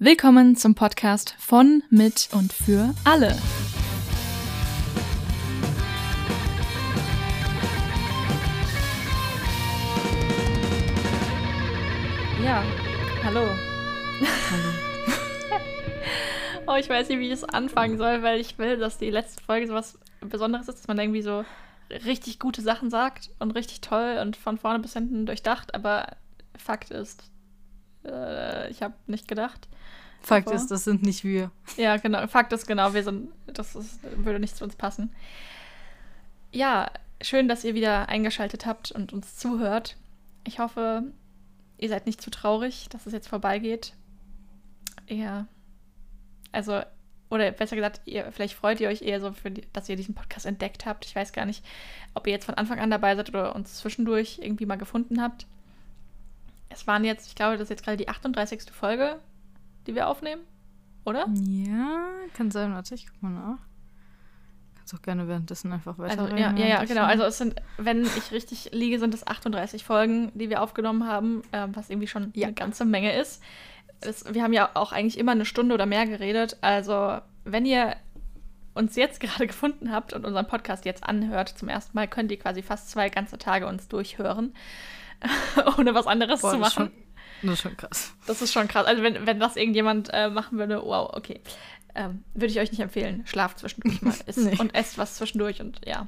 Willkommen zum Podcast von, mit und für alle. Ja, hallo. Hallo. oh, ich weiß nicht, wie ich es anfangen soll, weil ich will, dass die letzte Folge so was Besonderes ist, dass man irgendwie so richtig gute Sachen sagt und richtig toll und von vorne bis hinten durchdacht, aber Fakt ist, äh, ich habe nicht gedacht. Fakt davor. ist, das sind nicht wir. Ja, genau. Fakt ist genau, wir sind, das ist, würde nicht zu uns passen. Ja, schön, dass ihr wieder eingeschaltet habt und uns zuhört. Ich hoffe, ihr seid nicht zu traurig, dass es jetzt vorbeigeht. Ja. Also, oder besser gesagt, ihr, vielleicht freut ihr euch eher so, für die, dass ihr diesen Podcast entdeckt habt. Ich weiß gar nicht, ob ihr jetzt von Anfang an dabei seid oder uns zwischendurch irgendwie mal gefunden habt. Es waren jetzt, ich glaube, das ist jetzt gerade die 38. Folge, die wir aufnehmen, oder? Ja, kann sein. Warte, ich guck mal nach. Kannst auch gerne währenddessen einfach weiter. Also, ja, ja, ja, genau. Also es sind, wenn ich richtig liege, sind es 38 Folgen, die wir aufgenommen haben, äh, was irgendwie schon ja. eine ganze Menge ist. Das, wir haben ja auch eigentlich immer eine Stunde oder mehr geredet. Also wenn ihr uns jetzt gerade gefunden habt und unseren Podcast jetzt anhört zum ersten Mal, könnt ihr quasi fast zwei ganze Tage uns durchhören. ohne was anderes Boah, zu machen. Das ist, schon, das ist schon krass. Das ist schon krass. Also wenn, wenn das irgendjemand äh, machen würde, wow, okay. Ähm, würde ich euch nicht empfehlen. Schlaft zwischendurch mal isst nee. und esst was zwischendurch und ja.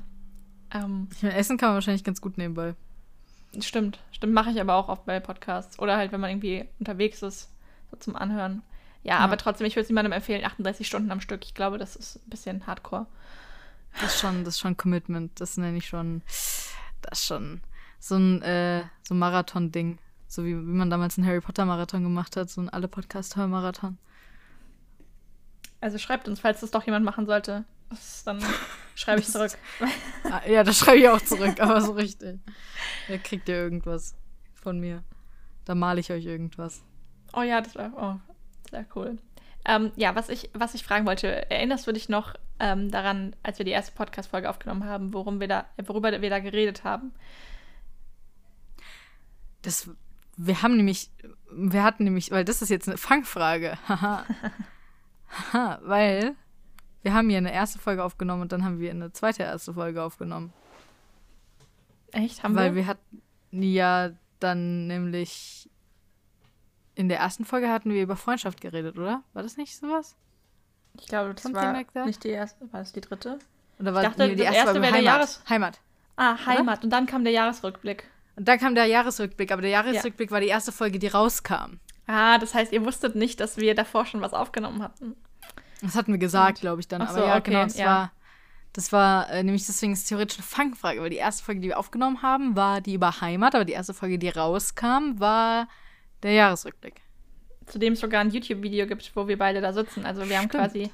Ähm, ich meine, Essen kann man wahrscheinlich ganz gut nebenbei. Stimmt, stimmt, mache ich aber auch oft bei Podcasts. Oder halt, wenn man irgendwie unterwegs ist, so zum Anhören. Ja, ja. aber trotzdem, ich würde es niemandem empfehlen, 38 Stunden am Stück. Ich glaube, das ist ein bisschen hardcore. Das ist schon, das ist schon Commitment. Das nenne ich schon, das ist schon so ein, äh, so Marathon-Ding. So wie, wie man damals einen Harry Potter-Marathon gemacht hat, so ein alle Podcast-Hör-Marathon. Also schreibt uns, falls das doch jemand machen sollte. Dann schreibe ich zurück. Ah, ja, das schreibe ich auch zurück, aber so richtig. Da kriegt ihr irgendwas von mir. Da male ich euch irgendwas. Oh ja, das war oh, sehr cool. Ähm, ja, was ich, was ich fragen wollte, erinnerst du dich noch ähm, daran, als wir die erste Podcast-Folge aufgenommen haben, worum wir da, worüber wir da geredet haben? Das, wir haben nämlich, wir hatten nämlich, weil das ist jetzt eine Fangfrage. Haha. weil wir haben hier eine erste Folge aufgenommen und dann haben wir eine zweite erste Folge aufgenommen. Echt? Haben weil wir? Weil wir hatten ja dann nämlich in der ersten Folge hatten wir über Freundschaft geredet, oder? War das nicht sowas? Ich glaube, das Something war like nicht die erste, war das die dritte? Oder war ich dachte, nee, die erste, erste wäre der Jahres Heimat. Ah, Heimat. Oder? Und dann kam der Jahresrückblick. Und dann kam der Jahresrückblick, aber der Jahresrückblick ja. war die erste Folge, die rauskam. Ah, das heißt, ihr wusstet nicht, dass wir davor schon was aufgenommen hatten. Das hatten wir gesagt, glaube ich, dann. Ach aber ja, okay, genau, das ja. war. Das war äh, nämlich deswegen ist theoretisch eine Fangfrage, weil die erste Folge, die wir aufgenommen haben, war die über Heimat, aber die erste Folge, die rauskam, war der Jahresrückblick. Zu dem es sogar ein YouTube-Video gibt, wo wir beide da sitzen. Also wir haben Stimmt. quasi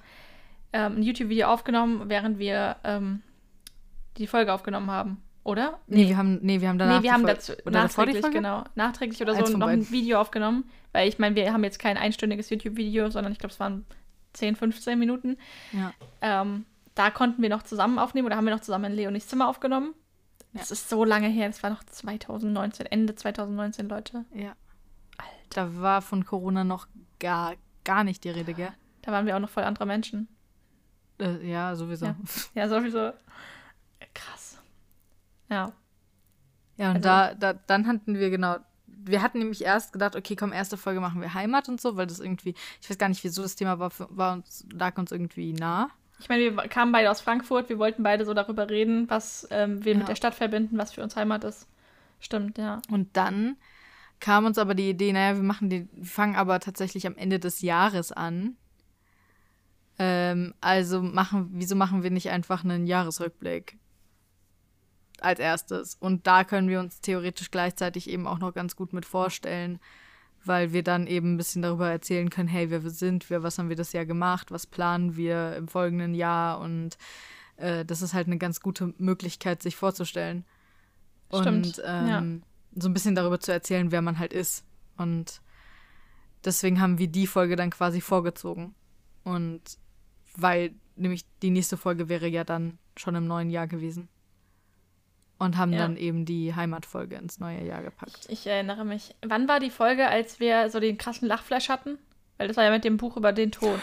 ähm, ein YouTube-Video aufgenommen, während wir ähm, die Folge aufgenommen haben. Oder? Nee, nee, wir haben, nee, wir haben danach. Nee, wir haben dazu nachträglich, genau. Nachträglich oder Eins so noch ein Video aufgenommen. Weil ich meine, wir haben jetzt kein einstündiges YouTube-Video, sondern ich glaube, es waren 10, 15 Minuten. Ja. Ähm, da konnten wir noch zusammen aufnehmen oder haben wir noch zusammen in Leonis Zimmer aufgenommen. Ja. Das ist so lange her, das war noch 2019, Ende 2019, Leute. Ja. Alter. Da war von Corona noch gar, gar nicht die Rede, gell? Da waren wir auch noch voll andere Menschen. Äh, ja, sowieso. Ja, ja sowieso. Krass. Ja. Ja, und also, da, da, dann hatten wir genau, wir hatten nämlich erst gedacht, okay, komm, erste Folge machen wir Heimat und so, weil das irgendwie, ich weiß gar nicht, wieso das Thema war, war uns, lag uns irgendwie nah. Ich meine, wir kamen beide aus Frankfurt, wir wollten beide so darüber reden, was ähm, wir ja. mit der Stadt verbinden, was für uns Heimat ist. Stimmt, ja. Und dann kam uns aber die Idee, naja, wir machen die, wir fangen aber tatsächlich am Ende des Jahres an. Ähm, also machen, wieso machen wir nicht einfach einen Jahresrückblick? Als erstes. Und da können wir uns theoretisch gleichzeitig eben auch noch ganz gut mit vorstellen, weil wir dann eben ein bisschen darüber erzählen können, hey, wer wir sind wir, was haben wir das Jahr gemacht, was planen wir im folgenden Jahr und äh, das ist halt eine ganz gute Möglichkeit, sich vorzustellen. Stimmt, und ähm, ja. so ein bisschen darüber zu erzählen, wer man halt ist. Und deswegen haben wir die Folge dann quasi vorgezogen. Und weil nämlich die nächste Folge wäre ja dann schon im neuen Jahr gewesen. Und haben ja. dann eben die Heimatfolge ins neue Jahr gepackt. Ich, ich, erinnere mich. Wann war die Folge, als wir so den krassen Lachflash hatten? Weil das war ja mit dem Buch über den Tod.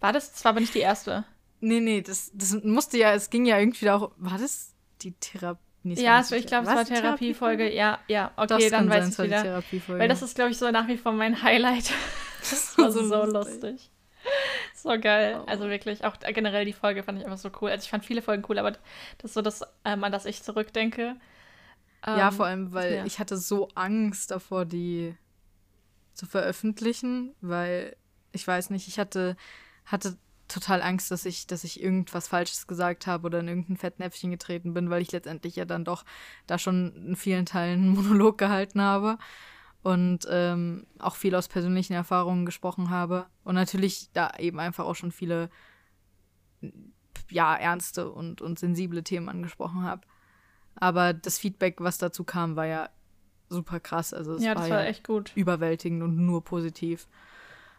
War das? Das war aber nicht die erste. Nee, nee, das, das musste ja, es ging ja irgendwie auch. War das die Therapie? Nee, Ja, die ich glaube, es war Therapiefolge. Ja, ja, okay, es dann sein, weiß es ich wieder. Therapiefolge. Weil das ist, glaube ich, so nach wie vor mein Highlight. Das war so, so lustig. So geil. Oh. Also wirklich, auch generell die Folge fand ich einfach so cool. Also ich fand viele Folgen cool, aber das ist so das, ähm, an das ich zurückdenke. Ja, Ähm, vor allem, weil ja. ich hatte so Angst davor, die zu veröffentlichen, weil ich weiß nicht, ich hatte, hatte total Angst, dass ich, dass ich irgendwas Falsches gesagt habe oder in irgendein Fettnäpfchen getreten bin, weil ich letztendlich ja dann doch da schon in vielen Teilen einen Monolog gehalten habe und ähm, auch viel aus persönlichen Erfahrungen gesprochen habe und natürlich da eben einfach auch schon viele ja ernste und, und sensible Themen angesprochen habe. Aber das Feedback, was dazu kam, war ja super krass. Also es ja, war das ja war echt gut. überwältigend und nur positiv.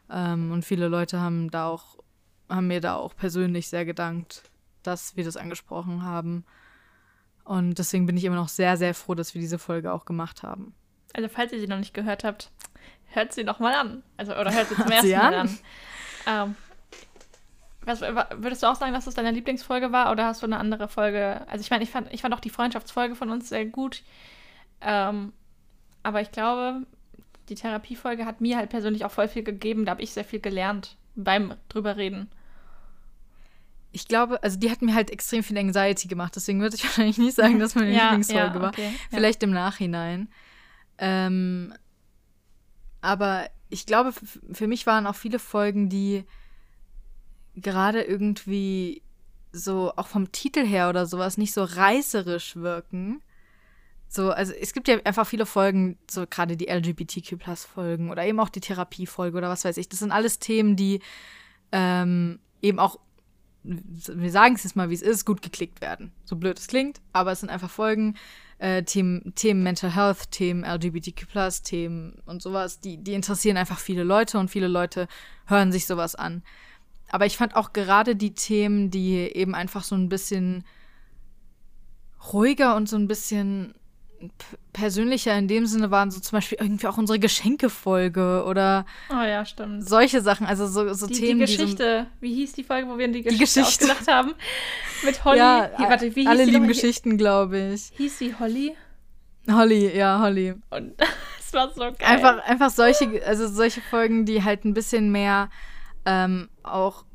Ähm, und viele Leute haben da auch, haben mir da auch persönlich sehr gedankt, dass wir das angesprochen haben. Und deswegen bin ich immer noch sehr, sehr froh, dass wir diese Folge auch gemacht haben. Also falls ihr sie noch nicht gehört habt, hört sie noch mal an. Also, oder hört sie zum ersten sie Mal an. an. Ähm, was, wa- würdest du auch sagen, dass das deine Lieblingsfolge war oder hast du eine andere Folge? Also ich meine, ich fand, ich fand auch die Freundschaftsfolge von uns sehr gut. Ähm, aber ich glaube, die Therapiefolge hat mir halt persönlich auch voll viel gegeben. Da habe ich sehr viel gelernt beim drüber reden. Ich glaube, also die hat mir halt extrem viel Anxiety gemacht, deswegen würde ich wahrscheinlich nicht sagen, dass meine Lieblingsfolge war. okay, ja. Vielleicht im Nachhinein. Ähm, aber ich glaube, für mich waren auch viele Folgen, die gerade irgendwie so auch vom Titel her oder sowas nicht so reißerisch wirken. So, also es gibt ja einfach viele Folgen, so gerade die LGBTQ-Plus-Folgen oder eben auch die Therapiefolge oder was weiß ich. Das sind alles Themen, die ähm, eben auch, wir sagen es jetzt mal, wie es ist, gut geklickt werden. So blöd es klingt, aber es sind einfach Folgen, äh, Themen, Themen Mental Health, Themen LGBTQ+, Themen und sowas, die, die interessieren einfach viele Leute und viele Leute hören sich sowas an. Aber ich fand auch gerade die Themen, die eben einfach so ein bisschen ruhiger und so ein bisschen persönlicher in dem Sinne waren, so zum Beispiel irgendwie auch unsere Geschenkefolge oder Oh ja, stimmt. solche Sachen, also so, so Die, Themen, die die so Geschichte, wie hieß die Folge, wo wir die Geschichte, Geschichte. ausgedacht haben? Mit Holly. ja, Hier, warte, wie hieß alle die lieben? Geschichten, glaube ich. Hieß sie Holly? Holly, ja, Holly. Und es war so geil. Einfach, einfach solche, also solche Folgen, die halt ein bisschen mehr ähm, auch,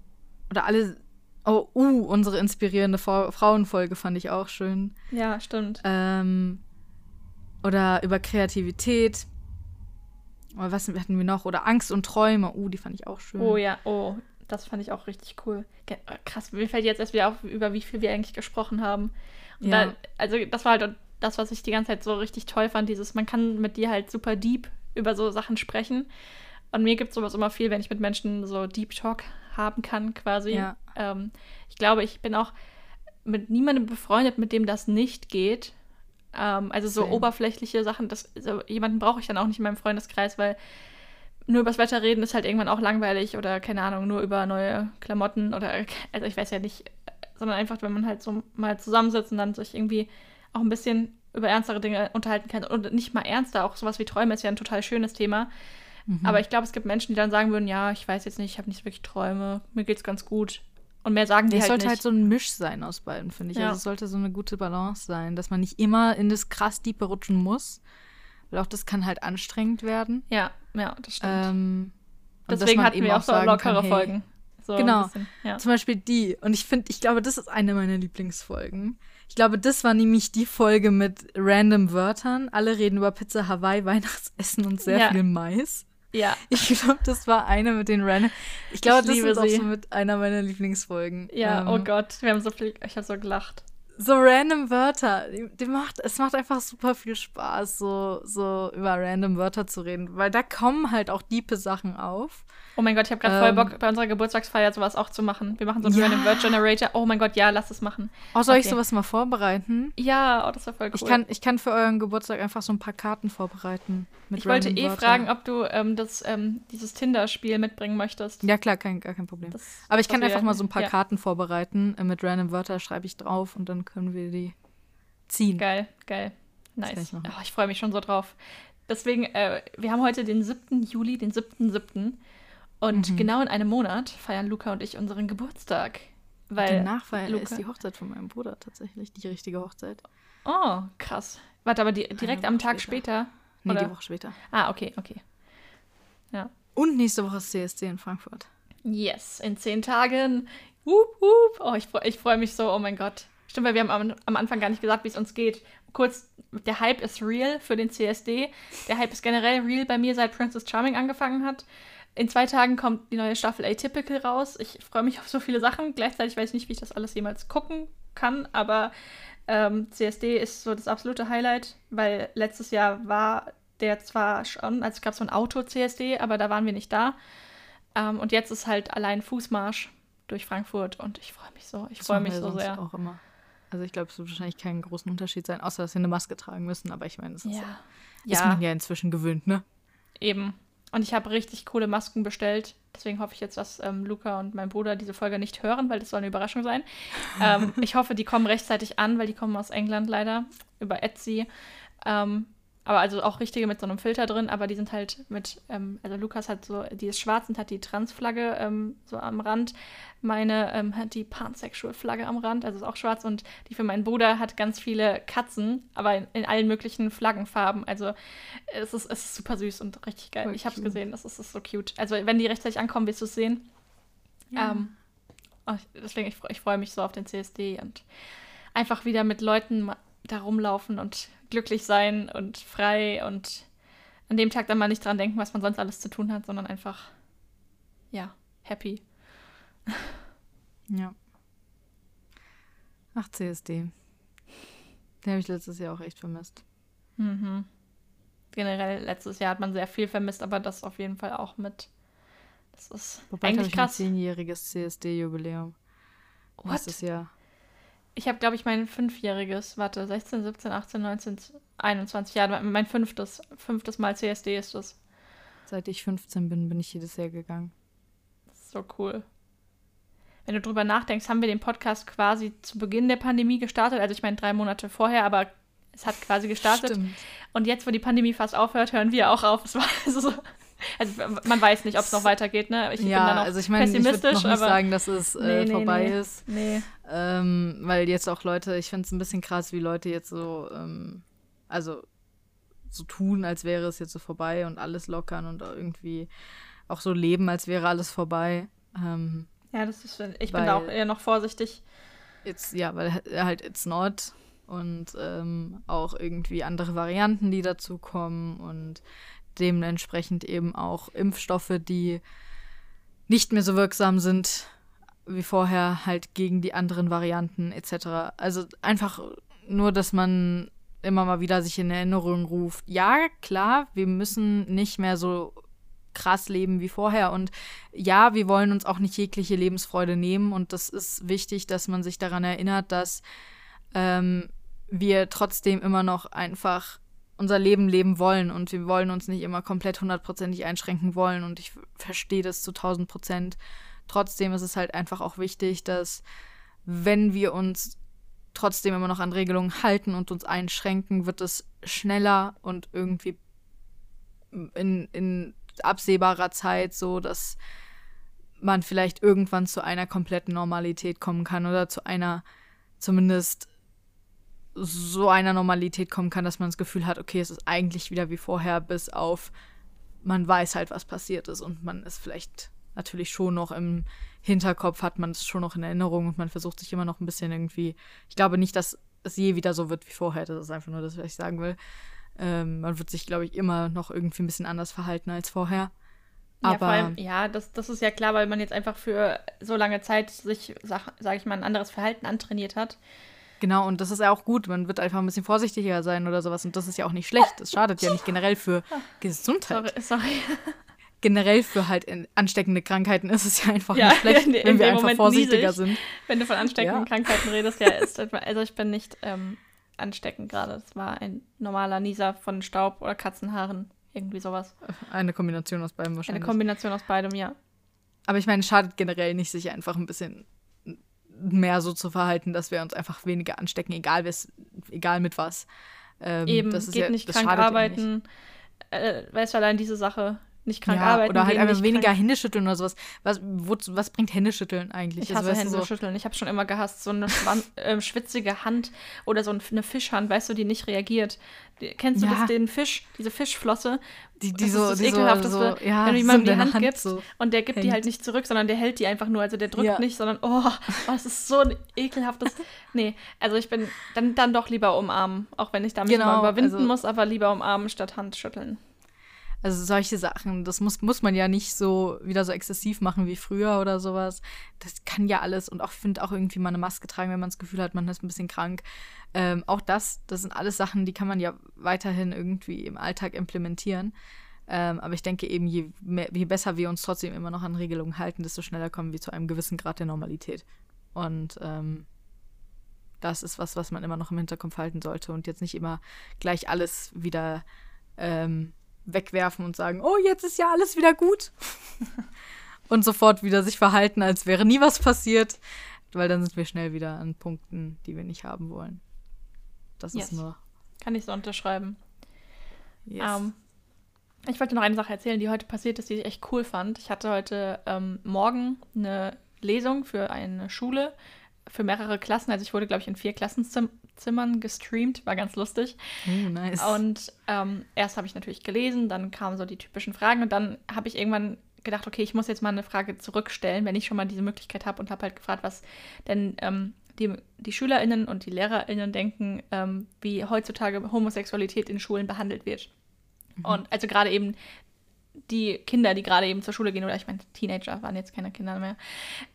oder alle, oh, uh, unsere inspirierende Frau, Frauenfolge fand ich auch schön. Ja, stimmt. Ähm, oder über Kreativität. Oder was hatten wir noch? Oder Angst und Träume. Uh, die fand ich auch schön. Oh ja, oh, das fand ich auch richtig cool. Äh, Krass, mir fällt jetzt erst wieder auf, über wie viel wir eigentlich gesprochen haben. Und Ja. da, also das war halt das, was ich die ganze Zeit so richtig toll fand, dieses, man kann mit dir halt super deep über so Sachen sprechen. Und mir gibt sowas immer viel, wenn ich mit Menschen so Deep Talk haben kann, quasi. Ja. Ähm, ich glaube, ich bin auch mit niemandem befreundet, mit dem das nicht geht. Ähm, also so Same. oberflächliche Sachen, das, so, jemanden brauche ich dann auch nicht in meinem Freundeskreis, weil nur übers Wetter reden ist halt irgendwann auch langweilig oder keine Ahnung, nur über neue Klamotten oder also ich weiß ja nicht, sondern einfach, wenn man halt so mal zusammensitzt und dann sich irgendwie auch ein bisschen über ernstere Dinge unterhalten kann und nicht mal ernster, auch sowas wie Träume ist ja ein total schönes Thema. Mhm. Aber ich glaube, es gibt Menschen, die dann sagen würden, ja, ich weiß jetzt nicht, ich habe nicht wirklich Träume, mir geht's ganz gut. Und mehr sagen die es halt sollte nicht. halt so ein Misch sein aus beiden, finde ich. Ja. Also es sollte so eine gute Balance sein, dass man nicht immer in das krass Diepe rutschen muss. Weil auch das kann halt anstrengend werden. ja, ja, das stimmt. Ähm, Deswegen hatten eben wir auch so lockere kann, hey, Folgen. So Genau. bisschen, ja. Zum Beispiel die. Und ich finde, ich glaube, das ist eine meiner Lieblingsfolgen. Ich glaube, das war nämlich die Folge mit random Wörtern. Alle reden über Pizza Hawaii, Weihnachtsessen und sehr Ja. viel Mais. Ja, Ich glaube, das war eine mit den random. Ich glaube, das ist auch sie. so mit einer meiner Lieblingsfolgen. ja, Ähm, oh Gott, wir haben so viel, ich habe so gelacht. So random Wörter. Die, macht, es macht einfach super viel Spaß, so, so über random Wörter zu reden. Weil da kommen halt auch diepe Sachen auf. Oh mein Gott, ich habe gerade voll Ähm, Bock, bei unserer Geburtstagsfeier sowas auch zu machen. Wir machen so einen Ja. Random Word Generator. Oh mein Gott, ja, lass es machen. Oh, soll ich Okay. sowas mal vorbereiten? Ja, oh, das war voll cool. Ich, kann, ich kann für euren Geburtstag einfach so ein paar Karten vorbereiten. Mit ich wollte eh Wörtern. fragen, ob du ähm, das, ähm, dieses Tinder-Spiel mitbringen möchtest. Ja, klar, kein, gar kein Problem. Das- Aber ich kann einfach mal so ein paar ja, Karten vorbereiten. Äh, mit random Wörter schreibe ich drauf und dann können wir die ziehen. Geil, geil. Nice. Oh, ich freue mich schon so drauf. Deswegen, äh, wir haben heute den 7. Juli, den 7.7. Und mhm. genau in einem Monat feiern Luca und ich unseren Geburtstag. Weil Danach feiern Luca ist die Hochzeit von meinem Bruder tatsächlich, die richtige Hochzeit. Oh, krass. Warte, aber die, direkt am Tag später? später nee, die Woche später. Ah, okay, okay. Ja. Und nächste Woche ist CSC in Frankfurt. Yes, in zehn Tagen. Wup, wup. Oh, ich, ich freue mich so, oh mein Gott. Stimmt, weil wir haben am, am Anfang gar nicht gesagt, wie es uns geht. Kurz, der Hype ist real für den CSD. Der Hype ist generell real bei mir, seit Princess Charming angefangen hat. In zwei Tagen kommt die neue Staffel Atypical raus. Ich freue mich auf so viele Sachen. Gleichzeitig weiß ich nicht, wie ich das alles jemals gucken kann, aber ähm, CSD ist so das absolute Highlight, weil letztes Jahr war der zwar schon, also es gab so ein Auto-CSD, aber da waren wir nicht da. Ähm, und jetzt ist halt allein Fußmarsch durch Frankfurt und ich freue mich so. Ich freue mich so sehr. Auch immer. Also ich glaube, es wird wahrscheinlich keinen großen Unterschied sein, außer dass wir eine Maske tragen müssen. Aber ich meine, das ist, ja. ist ja. man ja inzwischen gewöhnt, ne? Eben. Und ich habe richtig coole Masken bestellt. Deswegen hoffe ich jetzt, dass ähm, Luca und mein Bruder diese Folge nicht hören, weil das soll eine Überraschung sein. ähm, ich hoffe, die kommen rechtzeitig an, weil die kommen aus England leider über Etsy. Ähm, aber also auch richtige mit so einem Filter drin, aber die sind halt mit, ähm, also Lukas hat so, die ist schwarz und hat die Transflagge ähm, so am Rand. Meine ähm, hat die Pansexual-Flagge am Rand, also ist auch schwarz. Und die für meinen Bruder hat ganz viele Katzen, aber in, in allen möglichen Flaggenfarben. Also es ist, es ist super süß und richtig geil. Voll ich habe es gesehen, das ist, ist so cute. Also wenn die rechtzeitig ankommen, wirst du es sehen. Ja. Ähm, oh, deswegen, ich, ich freue mich so auf den CSD und einfach wieder mit Leuten da rumlaufen und glücklich sein und frei und an dem Tag dann mal nicht dran denken, was man sonst alles zu tun hat, sondern einfach, ja, happy. Ja. Ach, CSD. Den habe ich letztes Jahr auch echt vermisst. Mhm. Generell, letztes Jahr hat man sehr viel vermisst, aber das auf jeden Fall auch mit. Das ist Wobei eigentlich ich krass. ein zehnjähriges CSD-Jubiläum. Nächstes Jahr. Ich habe, glaube ich, mein fünfjähriges, warte, 16, 17, 18, 19, 21 Jahre, mein fünftes, fünftes Mal CSD ist das. Seit ich 15 bin, bin ich jedes Jahr gegangen. Das ist so cool. Wenn du drüber nachdenkst, haben wir den Podcast quasi zu Beginn der Pandemie gestartet. Also ich meine drei Monate vorher, aber es hat quasi gestartet. Stimmt. Und jetzt, wo die Pandemie fast aufhört, hören wir auch auf. Es war also so, also man weiß nicht, ob es noch weitergeht, ne? Ich ja, bin da noch also ich meine, ich würde noch nicht sagen, dass es äh, nee, nee, vorbei nee. ist. Nee. Ähm, weil jetzt auch Leute, ich finde es ein bisschen krass, wie Leute jetzt so, ähm, also so tun, als wäre es jetzt so vorbei und alles lockern und irgendwie auch so leben, als wäre alles vorbei. Ähm, ja, das ist, ich bin da auch eher noch vorsichtig. Jetzt, ja, weil halt it's not und ähm, auch irgendwie andere Varianten, die dazu kommen und dementsprechend eben auch Impfstoffe, die nicht mehr so wirksam sind wie vorher, halt gegen die anderen Varianten etc. Also einfach nur, dass man immer mal wieder sich in Erinnerung ruft, ja, klar, wir müssen nicht mehr so krass leben wie vorher. Und ja, wir wollen uns auch nicht jegliche Lebensfreude nehmen. Und das ist wichtig, dass man sich daran erinnert, dass ähm, wir trotzdem immer noch einfach unser Leben leben wollen und wir wollen uns nicht immer komplett hundertprozentig einschränken wollen und ich verstehe das zu tausend Prozent. Trotzdem ist es halt einfach auch wichtig, dass wenn wir uns trotzdem immer noch an Regelungen halten und uns einschränken, wird es schneller und irgendwie in, in absehbarer Zeit so, dass man vielleicht irgendwann zu einer kompletten Normalität kommen kann oder zu einer zumindest so einer Normalität kommen kann, dass man das Gefühl hat, okay, es ist eigentlich wieder wie vorher, bis auf man weiß halt, was passiert ist und man ist vielleicht natürlich schon noch im Hinterkopf, hat man es schon noch in Erinnerung und man versucht sich immer noch ein bisschen irgendwie. Ich glaube nicht, dass es je wieder so wird wie vorher. Das ist einfach nur das, was ich sagen will. Ähm, man wird sich, glaube ich, immer noch irgendwie ein bisschen anders verhalten als vorher. Aber ja, vor allem, ja, das, das ist ja klar, weil man jetzt einfach für so lange Zeit sich, sag, sag ich mal, ein anderes Verhalten antrainiert hat. Genau, und das ist ja auch gut. Man wird einfach ein bisschen vorsichtiger sein oder sowas. Und das ist ja auch nicht schlecht. Das schadet ja nicht generell für Gesundheit. Sorry, sorry. Generell für halt ansteckende Krankheiten ist es ja einfach ja, nicht schlecht, in, in wenn wir einfach Moment vorsichtiger niedrig, sind. Wenn du von ansteckenden ja. Krankheiten redest, ja, ist also ich bin nicht ähm, ansteckend gerade. Es war ein normaler Nieser von Staub oder Katzenhaaren, irgendwie sowas. Eine Kombination aus beidem wahrscheinlich. Eine Kombination aus beidem, ja. Aber ich meine, es schadet generell nicht, sich einfach ein bisschen mehr so zu verhalten, dass wir uns einfach weniger anstecken, egal, egal mit was. Ähm, Eben, geht ja, nicht krank arbeiten. Nicht. Äh, weißt du, allein diese Sache nicht krank ja, arbeiten oder halt einfach weniger krank- Händeschütteln oder sowas. Was, wo, was bringt Händeschütteln eigentlich? Ich Also, hasse weißt du, Hände so, schütteln. Ich habe schon immer gehasst. So eine ähm, schwitzige Hand oder so ein- eine Fischhand, weißt du, die nicht reagiert. Die, kennst du Ja. das, den Fisch, diese Fischflosse? die, die das so, ist das die so, Ekelhafteste, so, ja, wenn du so jemandem in die deiner Hand gibst so. und der gibt die hängt. halt nicht zurück, sondern der hält die einfach nur. Also der drückt Ja. nicht, sondern oh, oh, es ist so ein ekelhaftes. Nee, also ich bin dann, dann doch lieber umarmen, auch wenn ich da mich Genau, mal überwinden also- muss, aber lieber umarmen statt Hand schütteln. Also solche Sachen, das muss, muss man ja nicht so wieder so exzessiv machen wie früher oder sowas. Das kann ja alles und auch finde auch irgendwie mal eine Maske tragen, wenn man das Gefühl hat, man ist ein bisschen krank. Ähm, auch das, das sind alles Sachen, die kann man ja weiterhin irgendwie im Alltag implementieren. Ähm, aber ich denke eben, je, mehr, je besser wir uns trotzdem immer noch an Regelungen halten, desto schneller kommen wir zu einem gewissen Grad der Normalität. Und ähm, das ist was, was man immer noch im Hinterkopf halten sollte und jetzt nicht immer gleich alles wieder ähm, wegwerfen und sagen, oh, jetzt ist ja alles wieder gut. und sofort wieder sich verhalten, als wäre nie was passiert, weil dann sind wir schnell wieder an Punkten, die wir nicht haben wollen. Das Yes. ist nur. Kann ich so unterschreiben. Yes. Ähm, ich wollte noch eine Sache erzählen, die heute passiert ist, die ich echt cool fand. Ich hatte heute ähm, Morgen eine Lesung für eine Schule für mehrere Klassen. Also ich wurde, glaube ich, in vier Klassenzimmern gestreamt. War ganz lustig. oh, nice. Und ähm, erst habe ich natürlich gelesen, dann kamen so die typischen Fragen und dann habe ich irgendwann gedacht, okay, ich muss jetzt mal eine Frage zurückstellen, wenn ich schon mal diese Möglichkeit habe und habe halt gefragt, was denn ähm, die, die SchülerInnen und die LehrerInnen denken, ähm, wie heutzutage Homosexualität in Schulen behandelt wird. Und also gerade eben die Kinder, die gerade eben zur Schule gehen, oder ich meine, Teenager waren jetzt keine Kinder mehr.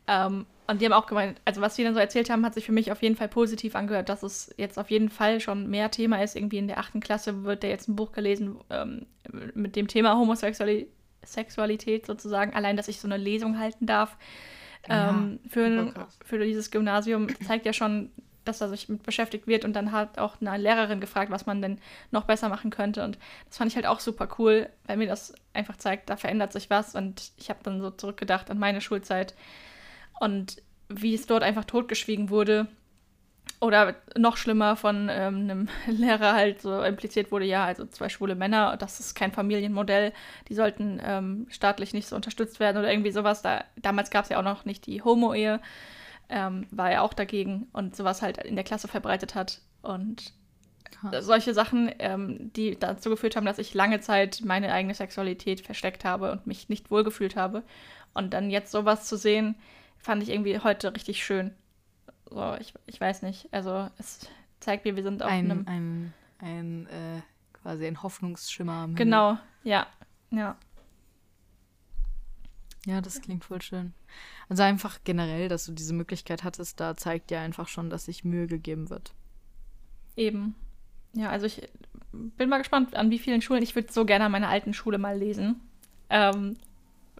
Ähm, und die haben auch gemeint, also was sie dann so erzählt haben, hat sich für mich auf jeden Fall positiv angehört, dass es jetzt auf jeden Fall schon mehr Thema ist. Irgendwie in der achten Klasse wird da jetzt ein Buch gelesen ähm, mit dem Thema Homosexualität Sexualität sozusagen. Allein, dass ich so eine Lesung halten darf Ja, ähm, für, super krass. für dieses Gymnasium, zeigt ja schon, dass er sich mit beschäftigt wird. Und dann hat auch eine Lehrerin gefragt, was man denn noch besser machen könnte. Und das fand ich halt auch super cool, weil mir das einfach zeigt, da verändert sich was. Und ich habe dann so zurückgedacht an meine Schulzeit und wie es dort einfach totgeschwiegen wurde. Oder noch schlimmer von ähm, einem Lehrer halt so impliziert wurde, ja, also zwei schwule Männer, das ist kein Familienmodell, die sollten ähm, staatlich nicht so unterstützt werden oder irgendwie sowas. Da, damals gab es ja auch noch nicht die Homo-Ehe, ähm, war er auch dagegen und sowas halt in der Klasse verbreitet hat. Und Krass. solche Sachen, ähm, die dazu geführt haben, dass ich lange Zeit meine eigene Sexualität versteckt habe und mich nicht wohlgefühlt habe. Und dann jetzt sowas zu sehen, fand ich irgendwie heute richtig schön. So, ich, ich weiß nicht. Also es zeigt mir, wir sind auf einem. ein, ein, ein äh, quasi ein Hoffnungsschimmer. Genau, ja. Ja. Ja, das klingt voll schön. Also einfach generell, dass du diese Möglichkeit hattest, da zeigt ja einfach schon, dass sich Mühe gegeben wird. Eben. Ja, also ich bin mal gespannt, an wie vielen Schulen. Ich würde so gerne an meiner alten Schule mal lesen. Ähm,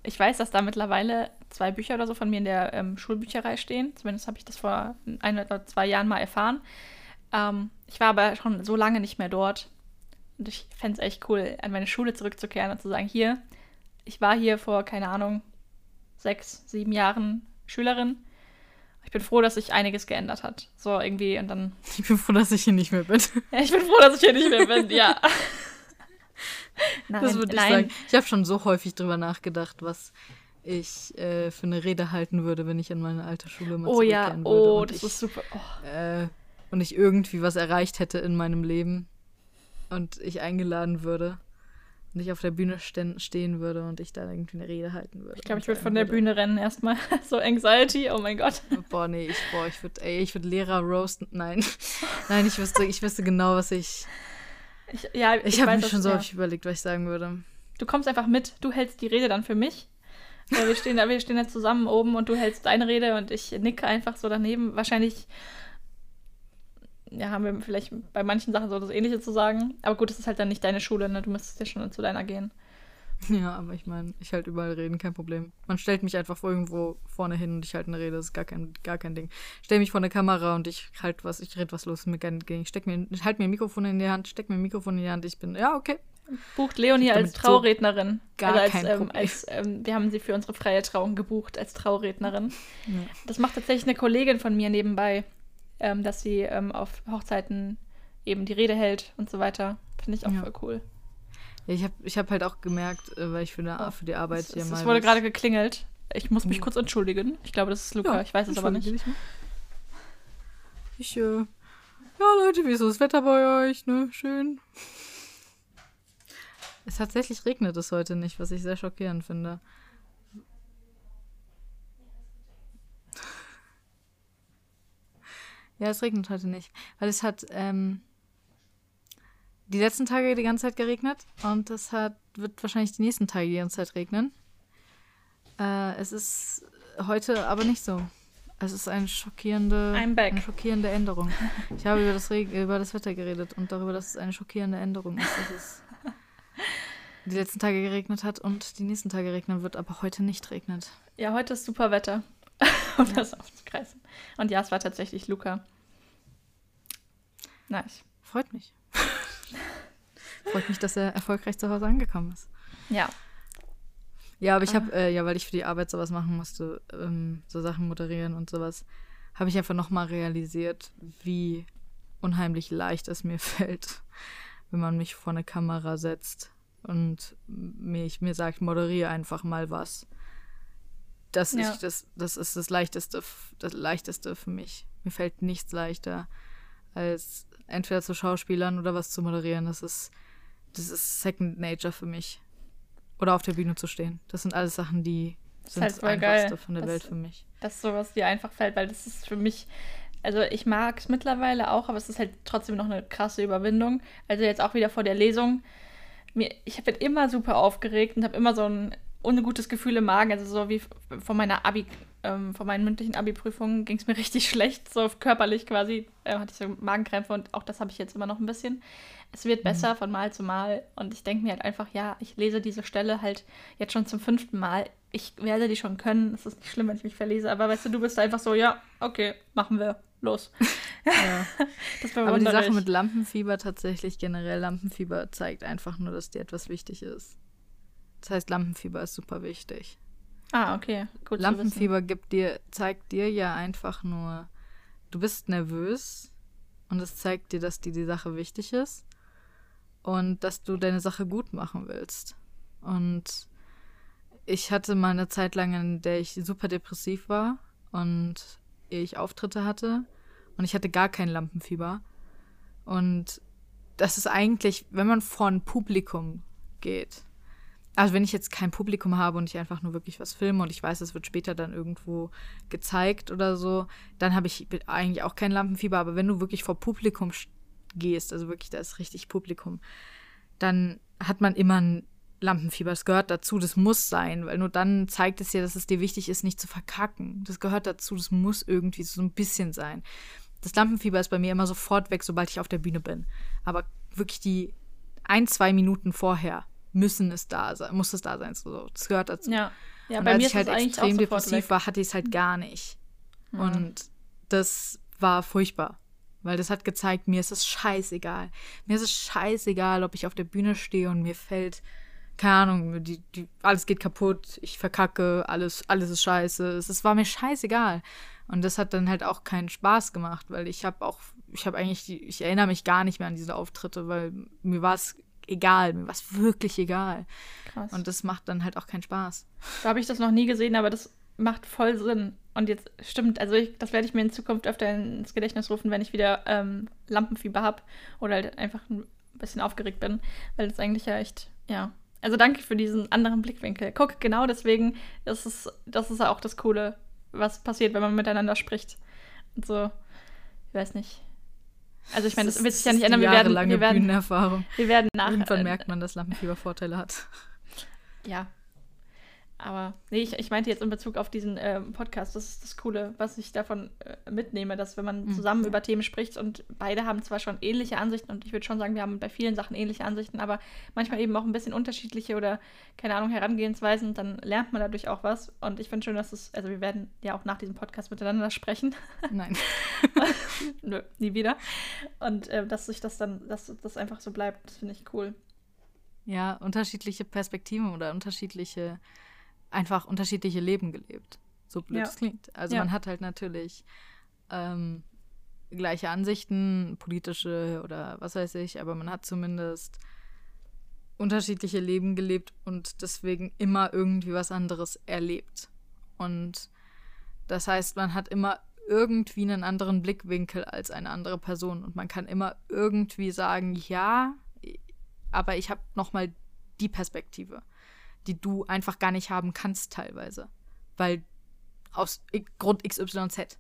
ich weiß, dass da mittlerweile zwei Bücher oder so von mir in der ähm, Schulbücherei stehen. Zumindest habe ich das vor ein oder zwei Jahren mal erfahren. Ähm, ich war aber schon so lange nicht mehr dort. Und ich fände es echt cool, an meine Schule zurückzukehren und zu sagen, hier, ich war hier vor, keine Ahnung, sechs, sieben Jahren Schülerin. Ich bin froh, dass sich einiges geändert hat. So irgendwie und dann Ich bin froh, dass ich hier nicht mehr bin. ja, ich bin froh, dass ich hier nicht mehr bin, ja. nein, das würde ich nein. sagen. Ich habe schon so häufig drüber nachgedacht, was ich äh, für eine Rede halten würde, wenn ich an meine alte Schule mal Oh ja, würde. oh, und das ich, ist super. Oh. äh, und ich irgendwie was erreicht hätte in meinem Leben und ich eingeladen würde und ich auf der Bühne stehen würde und ich da irgendwie eine Rede halten würde. Ich glaube, ich würde von der würde, Bühne rennen erstmal. so Anxiety, oh mein Gott. Boah, nee, ich, boah, ich würde, ey, ich würde Lehrer roasten. Nein, nein, ich wüsste, ich wüsste genau, was ich. Ich, ja, Ich, habe weiß, mir schon so ja. überlegt, was ich sagen würde. Du kommst einfach mit, du hältst die Rede dann für mich. Wir, stehen da, wir stehen da zusammen oben und du hältst deine Rede und ich nicke einfach so daneben. Wahrscheinlich ja, haben wir vielleicht bei manchen Sachen so das Ähnliche zu sagen. Aber gut, es ist halt dann nicht deine Schule, ne? Du müsstest ja schon zu deiner gehen. Ja, aber ich meine, ich halt überall reden, kein Problem. Man stellt mich einfach irgendwo vorne hin und ich halte eine Rede, das ist gar kein, gar kein Ding. Stell mich vor eine Kamera und ich halt was, ich rede was los mit mir gegen. Ich steck mir, halt mir ein Mikrofon in die Hand, steck mir ein Mikrofon in die Hand, ich bin, ja, okay. Bucht Leonie als damit so Traurednerin. gar also als, kein ähm, Problem. als ähm, wir haben sie für unsere freie Trauung gebucht als Traurednerin. Ja. Das macht tatsächlich eine Kollegin von mir nebenbei, ähm, dass sie ähm, auf Hochzeiten eben die Rede hält und so weiter. Finde ich auch Ja. voll cool. Ja, ich habe ich hab halt auch gemerkt, äh, weil ich für, eine, für die Arbeit Es, hier es, mal. es wurde gerade geklingelt. Ich muss mich Oh. kurz entschuldigen. Ich glaube, das ist Luca. Ja, ich weiß es aber nicht. Ich, äh. Ja, Leute, wie ist das Wetter bei euch, ne? Schön. Es tatsächlich regnet es heute nicht, was ich sehr schockierend finde. Ja, es regnet heute nicht. Weil es hat ähm, die letzten Tage die ganze Zeit geregnet und es hat, wird wahrscheinlich die nächsten Tage die ganze Zeit regnen. Äh, es ist heute aber nicht so. Es ist eine schockierende, eine schockierende Änderung. Ich habe über das, Reg über das Wetter geredet und darüber, dass es eine schockierende Änderung ist, dass es die letzten Tage geregnet hat und die nächsten Tage regnen wird, aber heute nicht regnet. Ja, heute ist super Wetter. um das aufzugreifen. Und ja, es war tatsächlich Luca. Nice. Freut mich. Freut mich, dass er erfolgreich zu Hause angekommen ist. Ja. Ja, aber ich habe, äh, ja, weil ich für die Arbeit sowas machen musste, ähm, so Sachen moderieren und sowas, habe ich einfach nochmal realisiert, wie unheimlich leicht es mir fällt, wenn man mich vor eine Kamera setzt und mich, mir sagt, moderiere einfach mal was. Das, Ja. ist, das, das ist das Leichteste, das Leichteste für mich. Mir fällt nichts leichter, als entweder zu Schauspielern oder was zu moderieren. Das ist, das ist Second Nature für mich. Oder auf der Bühne zu stehen. Das sind alles Sachen, die sind halt das Einfachste geil. von der Das- Welt für mich. dass sowas dir einfach fällt, weil das ist für mich, also ich mag es mittlerweile auch, aber es ist halt trotzdem noch eine krasse Überwindung. Also jetzt auch wieder vor der Lesung. Mir, ich bin immer super aufgeregt und habe immer so ein ungutes Gefühl im Magen. Also so wie von meiner Abi, ähm, von meinen mündlichen Abi-Prüfungen ging es mir richtig schlecht, so körperlich quasi. Äh, hatte ich so Magenkrämpfe und auch das habe ich jetzt immer noch ein bisschen. Es wird besser von Mal zu Mal und ich denke mir halt einfach, ja, ich lese diese Stelle halt jetzt schon zum fünften Mal. Ich werde die schon können. Es ist nicht schlimm, wenn ich mich verlese, aber weißt du, du bist einfach so, ja, okay, machen wir. Los. Ja. Aber die Sache mit Lampenfieber tatsächlich generell, Lampenfieber zeigt einfach nur, dass dir etwas wichtig ist. Das heißt, Lampenfieber ist super wichtig. Ah, okay. Gut Lampenfieber gibt dir, zeigt dir ja einfach nur, du bist nervös und es zeigt dir, dass dir die Sache wichtig ist und dass du deine Sache gut machen willst. Und ich hatte mal eine Zeit lang, in der ich super depressiv war und ich Auftritte hatte und ich hatte gar kein Lampenfieber. Und das ist eigentlich, wenn man vor ein Publikum geht, also wenn ich jetzt kein Publikum habe und ich einfach nur wirklich was filme und ich weiß, es wird später dann irgendwo gezeigt oder so, dann habe ich eigentlich auch kein Lampenfieber. Aber wenn du wirklich vor Publikum gehst, also wirklich, da ist richtig Publikum, dann hat man immer ein Lampenfieber. Das gehört dazu, das muss sein, weil nur dann zeigt es dir, dass es dir wichtig ist, nicht zu verkacken. Das gehört dazu, das muss irgendwie so ein bisschen sein. Das Lampenfieber ist bei mir immer sofort weg, sobald ich auf der Bühne bin. Aber wirklich die ein, zwei Minuten vorher müssen es da sein, muss es da sein. So, das gehört dazu. Ja, ja und bei als mir ich halt extrem depressiv weg. war, hatte ich es halt gar nicht. Und das war furchtbar. Weil das hat gezeigt, mir ist es scheißegal. Mir ist es scheißegal, ob ich auf der Bühne stehe und mir fällt, keine Ahnung, die, die, alles geht kaputt, ich verkacke, alles, alles ist scheiße. Es, es war mir scheißegal. Und das hat dann halt auch keinen Spaß gemacht, weil ich habe auch, ich habe eigentlich, die, ich erinnere mich gar nicht mehr an diese Auftritte, weil mir war es egal, mir war es wirklich egal. Krass. Und das macht dann halt auch keinen Spaß. So habe ich das noch nie gesehen, aber das macht voll Sinn. Und jetzt stimmt, also ich, das werde ich mir in Zukunft öfter ins Gedächtnis rufen, wenn ich wieder ähm, Lampenfieber habe oder halt einfach ein bisschen aufgeregt bin, weil das eigentlich ja echt, ja. Also danke für diesen anderen Blickwinkel. Guck, genau deswegen, das ist, das ist auch das Coole, was passiert, wenn man miteinander spricht. Und so, ich weiß nicht. Also ich meine, das wird sich ja nicht ändern. Wir werden, wir werden, Bühnenerfahrung. wir werden nach. Irgendwann merkt man, dass Lampenfieber Vorteile hat. Ja. Aber nee, ich, ich meinte jetzt in Bezug auf diesen ähm, Podcast, das ist das Coole, was ich davon äh, mitnehme, dass wenn man Mhm, zusammen ja. über Themen spricht und beide haben zwar schon ähnliche Ansichten und ich würde schon sagen, wir haben bei vielen Sachen ähnliche Ansichten, aber manchmal eben auch ein bisschen unterschiedliche oder, keine Ahnung, Herangehensweisen, dann lernt man dadurch auch was. Und ich finde schön, dass es, also wir werden ja auch nach diesem Podcast miteinander sprechen. Nein. Nö, nie wieder. Und äh, dass sich das dann, dass das einfach so bleibt, das finde ich cool. Ja, unterschiedliche Perspektiven oder unterschiedliche, einfach unterschiedliche Leben gelebt. So blöd Ja. es klingt. Also Ja. man hat halt natürlich ähm, gleiche Ansichten, politische oder was weiß ich, aber man hat zumindest unterschiedliche Leben gelebt und deswegen immer irgendwie was anderes erlebt. Und das heißt, man hat immer irgendwie einen anderen Blickwinkel als eine andere Person und man kann immer irgendwie sagen, ja, aber ich habe noch mal die Perspektive, die du einfach gar nicht haben kannst teilweise, weil aus Grund XYZ.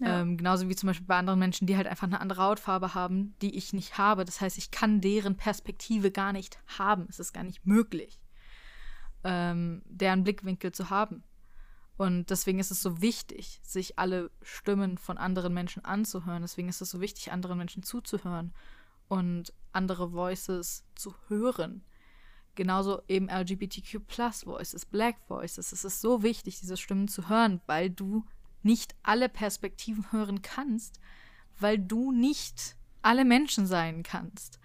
Ja. Ähm, genauso wie zum Beispiel bei anderen Menschen, die halt einfach eine andere Hautfarbe haben, die ich nicht habe. Das heißt, ich kann deren Perspektive gar nicht haben. Es ist gar nicht möglich, ähm, deren Blickwinkel zu haben. Und deswegen ist es so wichtig, sich alle Stimmen von anderen Menschen anzuhören. Deswegen ist es so wichtig, anderen Menschen zuzuhören und andere Voices zu hören. Genauso eben LGBTQ Plus Voices, Black Voices. Es ist so wichtig, diese Stimmen zu hören, weil du nicht alle Perspektiven hören kannst, weil du nicht alle Menschen sein kannst.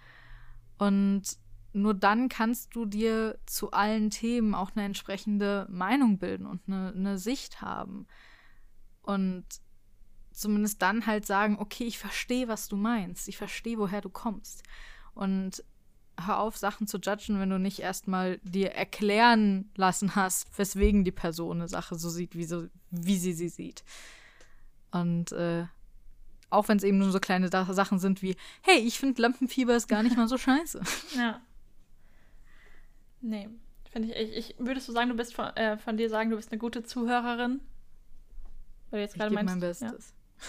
Und nur dann kannst du dir zu allen Themen auch eine entsprechende Meinung bilden und eine, eine Sicht haben. Und zumindest dann halt sagen, okay, ich verstehe, was du meinst, ich verstehe, woher du kommst. Und hör auf, Sachen zu judgen, wenn du nicht erstmal dir erklären lassen hast, weswegen die Person eine Sache so sieht, wie, so, wie sie sie sieht. Und äh, auch wenn es eben nur so kleine Sachen sind wie, hey, ich finde Lampenfieber ist gar nicht mal so scheiße. Ja. Nee, finde ich, ich, ich, Würdest du sagen, du bist von, äh, von dir sagen, du bist eine gute Zuhörerin? Weil du jetzt gerade meinst. mein Bestes. Ja?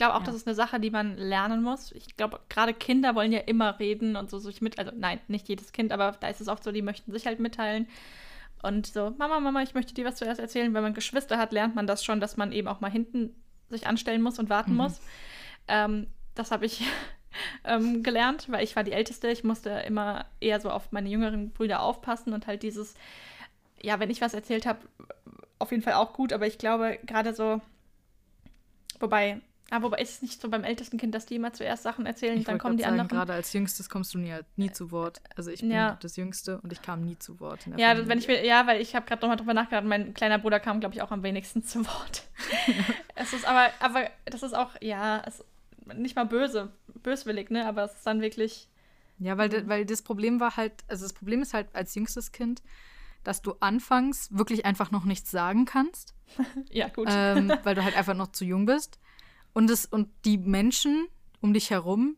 Glaube auch, ja. das ist eine Sache, die man lernen muss. Ich glaube, gerade Kinder wollen ja immer reden und so sich mit, also nein, nicht jedes Kind, aber da ist es oft so, die möchten sich halt mitteilen. Und so, Mama, Mama, ich möchte dir was zuerst erzählen. Wenn man Geschwister hat, lernt man das schon, dass man eben auch mal hinten sich anstellen muss und warten mhm. muss. Ähm, das habe ich ähm, gelernt, weil ich war die Älteste. Ich musste immer eher so auf meine jüngeren Brüder aufpassen und halt dieses, ja, wenn ich was erzählt habe, auf jeden Fall auch gut, aber ich glaube, gerade so, wobei, aber wobei ist es nicht so beim ältesten Kind, dass die immer zuerst Sachen erzählen, ich dann kommen die sagen, anderen. Gerade als Jüngstes kommst du nie, nie zu Wort. Also ich bin ja. das Jüngste und ich kam nie zu Wort. ja, wenn ich ja, weil ich habe gerade nochmal drüber nachgedacht. Mein kleiner Bruder kam, glaube ich, auch am wenigsten zu Wort. es ist aber, aber das ist auch, ja, es, nicht mal böse, böswillig, ne? Aber es ist dann wirklich. Ja, weil, mhm. weil das Problem war halt, also das Problem ist halt als jüngstes Kind, dass du anfangs wirklich einfach noch nichts sagen kannst. ja, gut. Ähm, weil du halt einfach noch zu jung bist und, es, und die Menschen um dich herum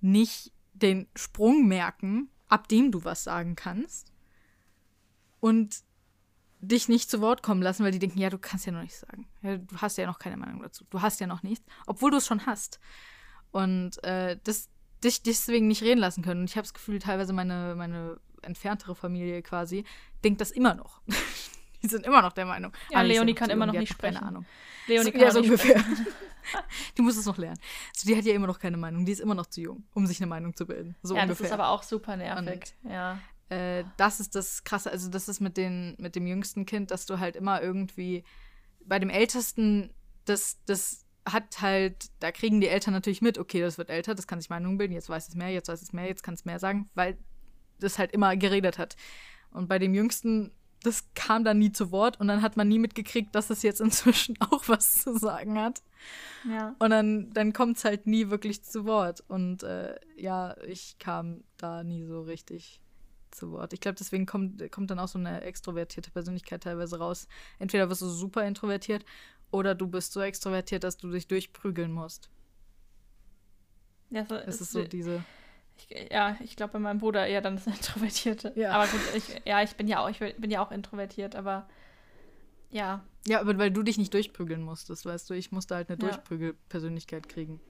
nicht den Sprung merken, ab dem du was sagen kannst. Und dich nicht zu Wort kommen lassen, weil die denken, ja, du kannst ja noch nichts sagen. Du hast ja noch keine Meinung dazu. Du hast ja noch nichts, obwohl du es schon hast. Und äh, das, dich deswegen nicht reden lassen können. Und ich habe das Gefühl, teilweise meine, meine entferntere Familie quasi denkt das immer noch. die sind immer noch der Meinung. Ja, Leonie kann immer noch nicht sprechen. Keine Ahnung. Leonie kann ja, so ungefähr. die muss es noch lernen. Also die hat ja immer noch keine Meinung. Die ist immer noch zu jung, um sich eine Meinung zu bilden. So ja, ungefähr. das ist aber auch super nervig. Und, ja. Äh, das ist das Krasse. Also das ist mit, den, mit dem jüngsten Kind, dass du halt immer irgendwie bei dem Ältesten, das, das hat halt, da kriegen die Eltern natürlich mit, okay, das wird älter, das kann sich Meinung bilden, jetzt weiß es mehr, jetzt weiß es mehr, jetzt kann es mehr sagen, weil das halt immer geredet hat. Und bei dem Jüngsten das kam dann nie zu Wort und dann hat man nie mitgekriegt, dass es jetzt inzwischen auch was zu sagen hat. Ja. Und dann, dann kommt es halt nie wirklich zu Wort. Und äh, ja, ich kam da nie so richtig zu Wort. Ich glaube, deswegen kommt, kommt dann auch so eine extrovertierte Persönlichkeit teilweise raus. Entweder wirst du super introvertiert oder du bist so extrovertiert, dass du dich durchprügeln musst. Ja, so, es ist so diese. Ich, ja, ich glaube bei meinem Bruder eher dann das Introvertierte. Ja. Aber gut, ich, ja, ich bin ja auch, ich bin ja auch introvertiert, aber ja. Ja, aber weil du dich nicht durchprügeln musstest, weißt du, ich musste halt eine ja. Durchprügelpersönlichkeit kriegen.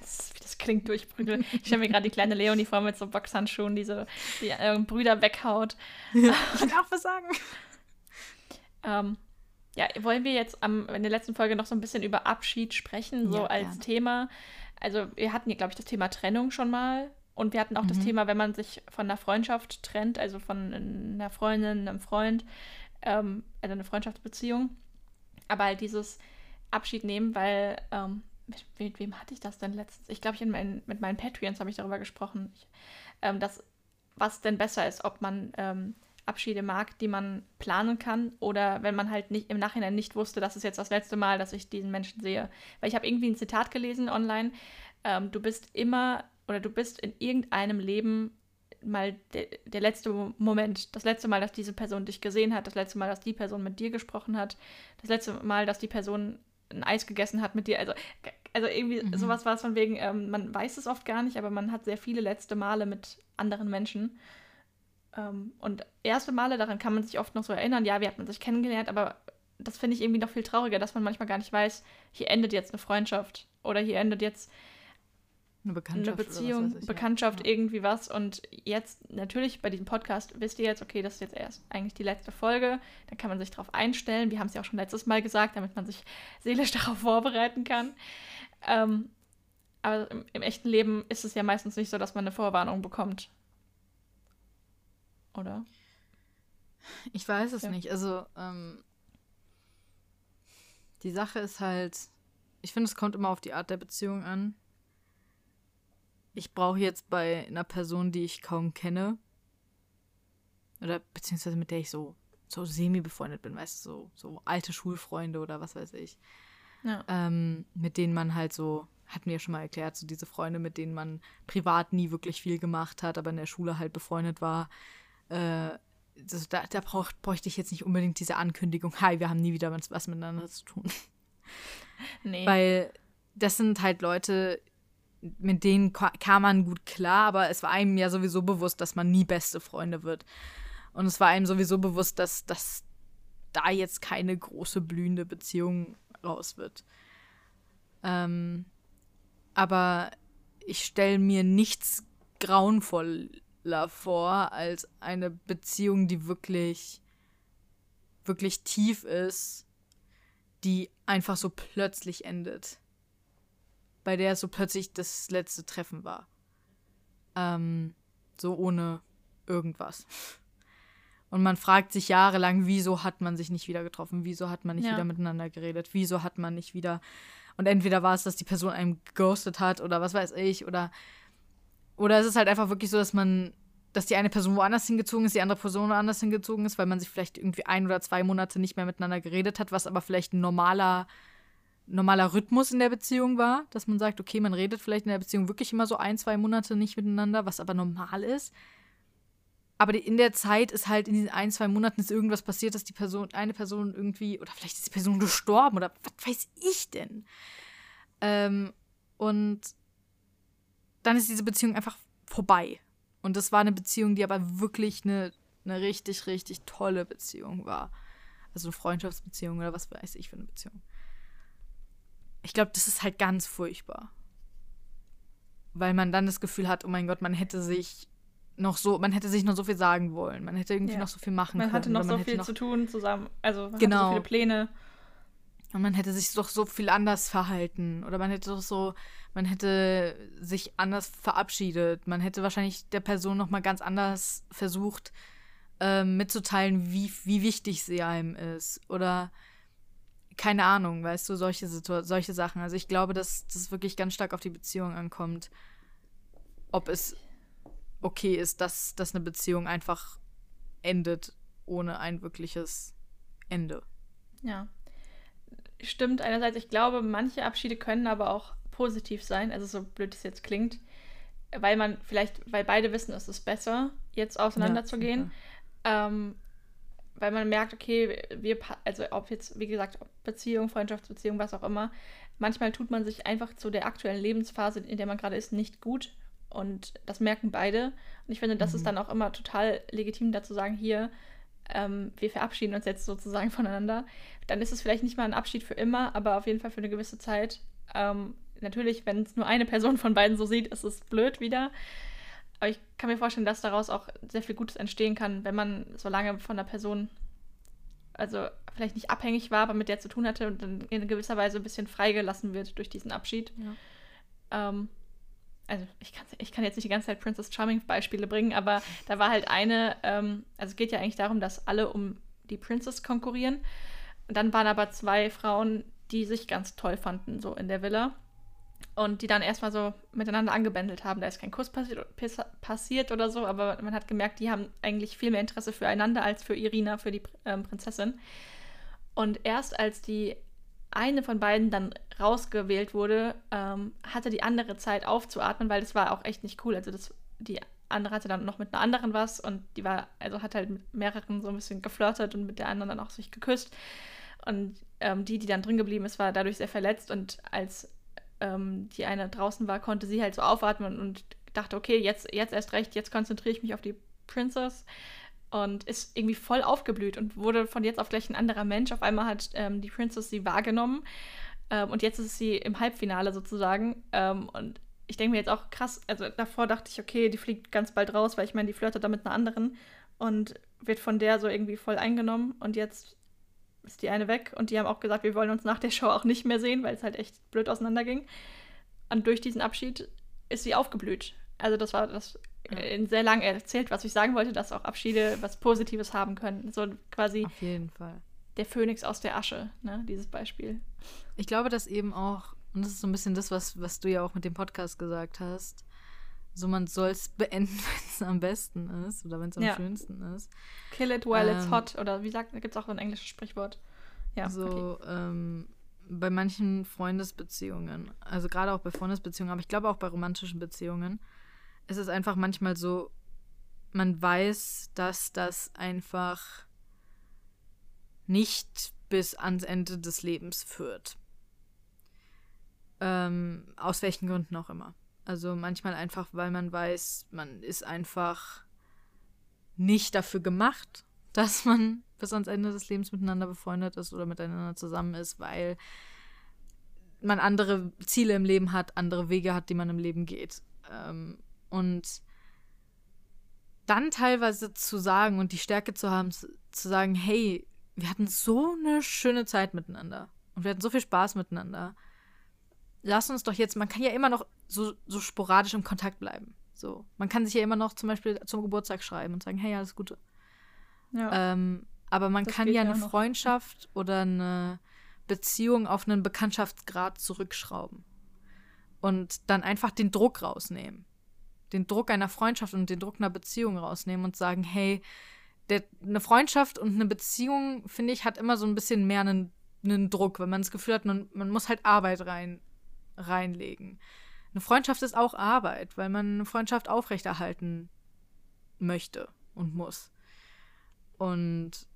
Das, das klingt durchprügeln. Ich stelle mir gerade die kleine Leonie vor mit so Boxhandschuhen, die so die äh, Brüder weghaut. Ja, ich kann auch was sagen. ähm, ja, wollen wir jetzt am, in der letzten Folge noch so ein bisschen über Abschied sprechen, so ja, als. Thema? Also, wir hatten hier, glaube ich, das Thema Trennung schon mal und wir hatten auch mhm. das Thema, wenn man sich von einer Freundschaft trennt, also von einer Freundin, einem Freund, ähm, also eine Freundschaftsbeziehung. Aber halt dieses Abschied nehmen, weil, ähm, mit, mit, wem hatte ich das denn letztens? Ich glaube, ich mein, mit meinen Patreons habe ich darüber gesprochen, ich, ähm, dass, was denn besser ist, ob man ähm, Abschiede mag, die man planen kann oder wenn man halt nicht im Nachhinein nicht wusste, das ist jetzt das letzte Mal, dass ich diesen Menschen sehe. Weil ich habe irgendwie ein Zitat gelesen online, ähm, du bist immer oder du bist in irgendeinem Leben mal der, der letzte Moment, das letzte Mal, dass diese Person dich gesehen hat, das letzte Mal, dass die Person mit dir gesprochen hat, das letzte Mal, dass die Person ein Eis gegessen hat mit dir. Also, also irgendwie mhm. sowas war es von wegen, ähm, man weiß es oft gar nicht, aber man hat sehr viele letzte Male mit anderen Menschen. Ähm, und erste Male, daran kann man sich oft noch so erinnern, ja, wie hat man sich kennengelernt, aber das finde ich irgendwie noch viel trauriger, dass man manchmal gar nicht weiß, hier endet jetzt eine Freundschaft oder hier endet jetzt eine, Bekanntschaft eine Beziehung, ich, Bekanntschaft, ja. irgendwie was. Und jetzt, natürlich, bei diesem Podcast wisst ihr jetzt, okay, das ist jetzt erst eigentlich die letzte Folge. Da kann man sich darauf einstellen. Wir haben es ja auch schon letztes Mal gesagt, damit man sich seelisch darauf vorbereiten kann. Ähm, aber im, im, echten Leben ist es ja meistens nicht so, dass man eine Vorwarnung bekommt. Oder? Ich weiß es ja. nicht. Also, ähm, die Sache ist halt, ich finde, es kommt immer auf die Art der Beziehung an ich brauche jetzt bei einer Person, die ich kaum kenne, oder beziehungsweise mit der ich so, so semi-befreundet bin, weißt du, so, so alte Schulfreunde oder was weiß ich. Ja. Ähm, mit denen man halt so, hatten wir ja schon mal erklärt, so diese Freunde, mit denen man privat nie wirklich viel gemacht hat, aber in der Schule halt befreundet war. Äh, das, da, da brauch, bräuchte ich jetzt nicht unbedingt diese Ankündigung, hi, wir haben nie wieder was, was miteinander zu tun. Nee. Weil das sind halt Leute, mit denen kam man gut klar, aber es war einem ja sowieso bewusst, dass man nie beste Freunde wird. Und es war einem sowieso bewusst, dass, dass da jetzt keine große blühende Beziehung raus wird. Ähm, aber ich stelle mir nichts grauenvoller vor als eine Beziehung, die wirklich, wirklich tief ist, die einfach so plötzlich endet bei der so plötzlich das letzte Treffen war. Ähm, so ohne irgendwas. Und man fragt sich jahrelang, wieso hat man sich nicht wieder getroffen? Wieso hat man nicht ja. wieder miteinander geredet? Wieso hat man nicht wieder. Und entweder war es, dass die Person einem ghostet hat oder was weiß ich, oder. Oder es ist halt einfach wirklich so, dass man. Dass die eine Person woanders hingezogen ist, die andere Person woanders hingezogen ist, weil man sich vielleicht irgendwie ein oder zwei Monate nicht mehr miteinander geredet hat, was aber vielleicht ein normaler normaler Rhythmus in der Beziehung war, dass man sagt, okay, man redet vielleicht in der Beziehung wirklich immer so ein, zwei Monate nicht miteinander, was aber normal ist. Aber in der Zeit ist halt in diesen ein, zwei Monaten ist irgendwas passiert, dass die Person, eine Person irgendwie, oder vielleicht ist die Person gestorben oder was weiß ich denn. Ähm, und dann ist diese Beziehung einfach vorbei. Und das war eine Beziehung, die aber wirklich eine, eine richtig, richtig tolle Beziehung war. Also eine Freundschaftsbeziehung oder was weiß ich für eine Beziehung. Ich glaube, das ist halt ganz furchtbar. Weil man dann das Gefühl hat, oh mein Gott, man hätte sich noch so, man hätte sich noch so viel sagen wollen. Man hätte irgendwie ja. noch so viel machen man können. Hatte noch man so viel noch zu tun zusammen. Also man genau. hatte so viele Pläne. Und man hätte sich doch so viel anders verhalten. Oder man hätte doch so, man hätte sich anders verabschiedet. Man hätte wahrscheinlich der Person noch mal ganz anders versucht äh, mitzuteilen, wie, wie wichtig sie einem ist. Oder keine Ahnung, weißt du, solche, Situ solche Sachen. Also ich glaube, dass das wirklich ganz stark auf die Beziehung ankommt, ob es okay ist, dass, dass eine Beziehung einfach endet ohne ein wirkliches Ende. Ja. Stimmt, einerseits, ich glaube, manche Abschiede können aber auch positiv sein, also so blöd es jetzt klingt, weil man vielleicht, weil beide wissen, es ist besser, jetzt auseinanderzugehen. Ja, ähm, weil man merkt, okay, wir, also ob jetzt, wie gesagt, Beziehung, Freundschaftsbeziehung, was auch immer, manchmal tut man sich einfach zu der aktuellen Lebensphase, in der man gerade ist, nicht gut. Und das merken beide. Und ich finde, das mhm. ist dann auch immer total legitim, dazu sagen, hier, ähm, wir verabschieden uns jetzt sozusagen voneinander. Dann ist es vielleicht nicht mal ein Abschied für immer, aber auf jeden Fall für eine gewisse Zeit. Ähm, natürlich, wenn es nur eine Person von beiden so sieht, ist es blöd wieder. Aber ich kann mir vorstellen, dass daraus auch sehr viel Gutes entstehen kann, wenn man so lange von der Person, also vielleicht nicht abhängig war, aber mit der zu tun hatte und dann in gewisser Weise ein bisschen freigelassen wird durch diesen Abschied. Ja. Ähm, also ich, ich kann jetzt nicht die ganze Zeit Princess Charming Beispiele bringen, aber da war halt eine, ähm, also es geht ja eigentlich darum, dass alle um die Princess konkurrieren. Und dann waren aber zwei Frauen, die sich ganz toll fanden, so in der Villa und die dann erstmal so miteinander angebändelt haben. Da ist kein Kuss passi passiert oder so, aber man hat gemerkt, die haben eigentlich viel mehr Interesse füreinander als für Irina, für die ähm, Prinzessin. Und erst als die eine von beiden dann rausgewählt wurde, ähm, hatte die andere Zeit aufzuatmen, weil das war auch echt nicht cool. Also das, die andere hatte dann noch mit einer anderen was und die war, also hat halt mit mehreren so ein bisschen geflirtet und mit der anderen dann auch sich geküsst. Und ähm, die, die dann drin geblieben ist, war dadurch sehr verletzt und als ähm, die eine draußen war, konnte sie halt so aufatmen und dachte, okay, jetzt, jetzt erst recht, jetzt konzentriere ich mich auf die Princess und ist irgendwie voll aufgeblüht und wurde von jetzt auf gleich ein anderer Mensch. Auf einmal hat ähm, die Princess sie wahrgenommen ähm, und jetzt ist sie im Halbfinale sozusagen. Ähm, und ich denke mir jetzt auch krass, also davor dachte ich, okay, die fliegt ganz bald raus, weil ich meine, die flirtet da mit einer anderen und wird von der so irgendwie voll eingenommen und jetzt ist die eine weg und die haben auch gesagt, wir wollen uns nach der Show auch nicht mehr sehen, weil es halt echt blöd auseinanderging. Und durch diesen Abschied ist sie aufgeblüht. Also das war das äh, sehr lang erzählt, was ich sagen wollte, dass auch Abschiede was Positives haben können. So quasi Auf jeden Fall. der Phönix aus der Asche, ne, dieses Beispiel. Ich glaube, dass eben auch, und das ist so ein bisschen das, was, was du ja auch mit dem Podcast gesagt hast, so man soll es beenden, wenn es am besten ist oder wenn es am Ja. schönsten ist. Kill it while it's Ähm, hot. Oder wie sagt, da gibt es auch so ein englisches Sprichwort. Ja, so okay. ähm, bei manchen Freundesbeziehungen, also gerade auch bei Freundesbeziehungen, aber ich glaube auch bei romantischen Beziehungen, ist es einfach manchmal so, man weiß, dass das einfach nicht bis ans Ende des Lebens führt. Ähm, aus welchen Gründen auch immer. Also manchmal einfach, weil man weiß, man ist einfach nicht dafür gemacht, dass man bis ans Ende des Lebens miteinander befreundet ist oder miteinander zusammen ist, weil man andere Ziele im Leben hat, andere Wege hat, die man im Leben geht. Ähm, und dann teilweise zu sagen und die Stärke zu haben, zu, zu sagen, hey, wir hatten so eine schöne Zeit miteinander und wir hatten so viel Spaß miteinander. Lass uns doch jetzt, man kann ja immer noch so, so sporadisch im Kontakt bleiben. So, man kann sich ja immer noch zum Beispiel zum Geburtstag schreiben und sagen, hey, alles Gute. Ja. Ähm, aber man Das kann ja eine noch. Freundschaft oder eine Beziehung auf einen Bekanntschaftsgrad zurückschrauben. Und dann einfach den Druck rausnehmen. Den Druck einer Freundschaft und den Druck einer Beziehung rausnehmen und sagen, hey, der, eine Freundschaft und eine Beziehung, finde ich, hat immer so ein bisschen mehr einen, einen Druck, wenn man das Gefühl hat, man, man muss halt Arbeit rein, reinlegen. Eine Freundschaft ist auch Arbeit, weil man eine Freundschaft aufrechterhalten möchte und muss. Und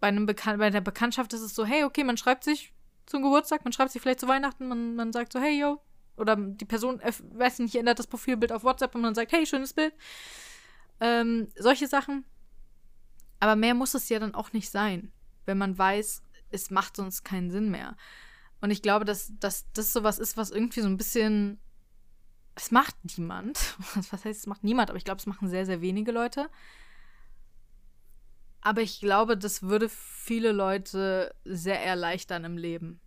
bei, einem Bekan bei der Bekanntschaft ist es so, hey, okay, man schreibt sich zum Geburtstag, man schreibt sich vielleicht zu Weihnachten, man, man sagt so, hey, yo. Oder die Person, weiß nicht, ändert das Profilbild auf WhatsApp und man sagt, hey, schönes Bild. Ähm, solche Sachen. Aber mehr muss es ja dann auch nicht sein, wenn man weiß, es macht sonst keinen Sinn mehr. Und ich glaube, dass, dass das sowas ist, was irgendwie so ein bisschen. Es macht niemand. Was heißt, es macht niemand, aber ich glaube, es machen sehr, sehr wenige Leute. Aber ich glaube, das würde viele Leute sehr erleichtern im Leben.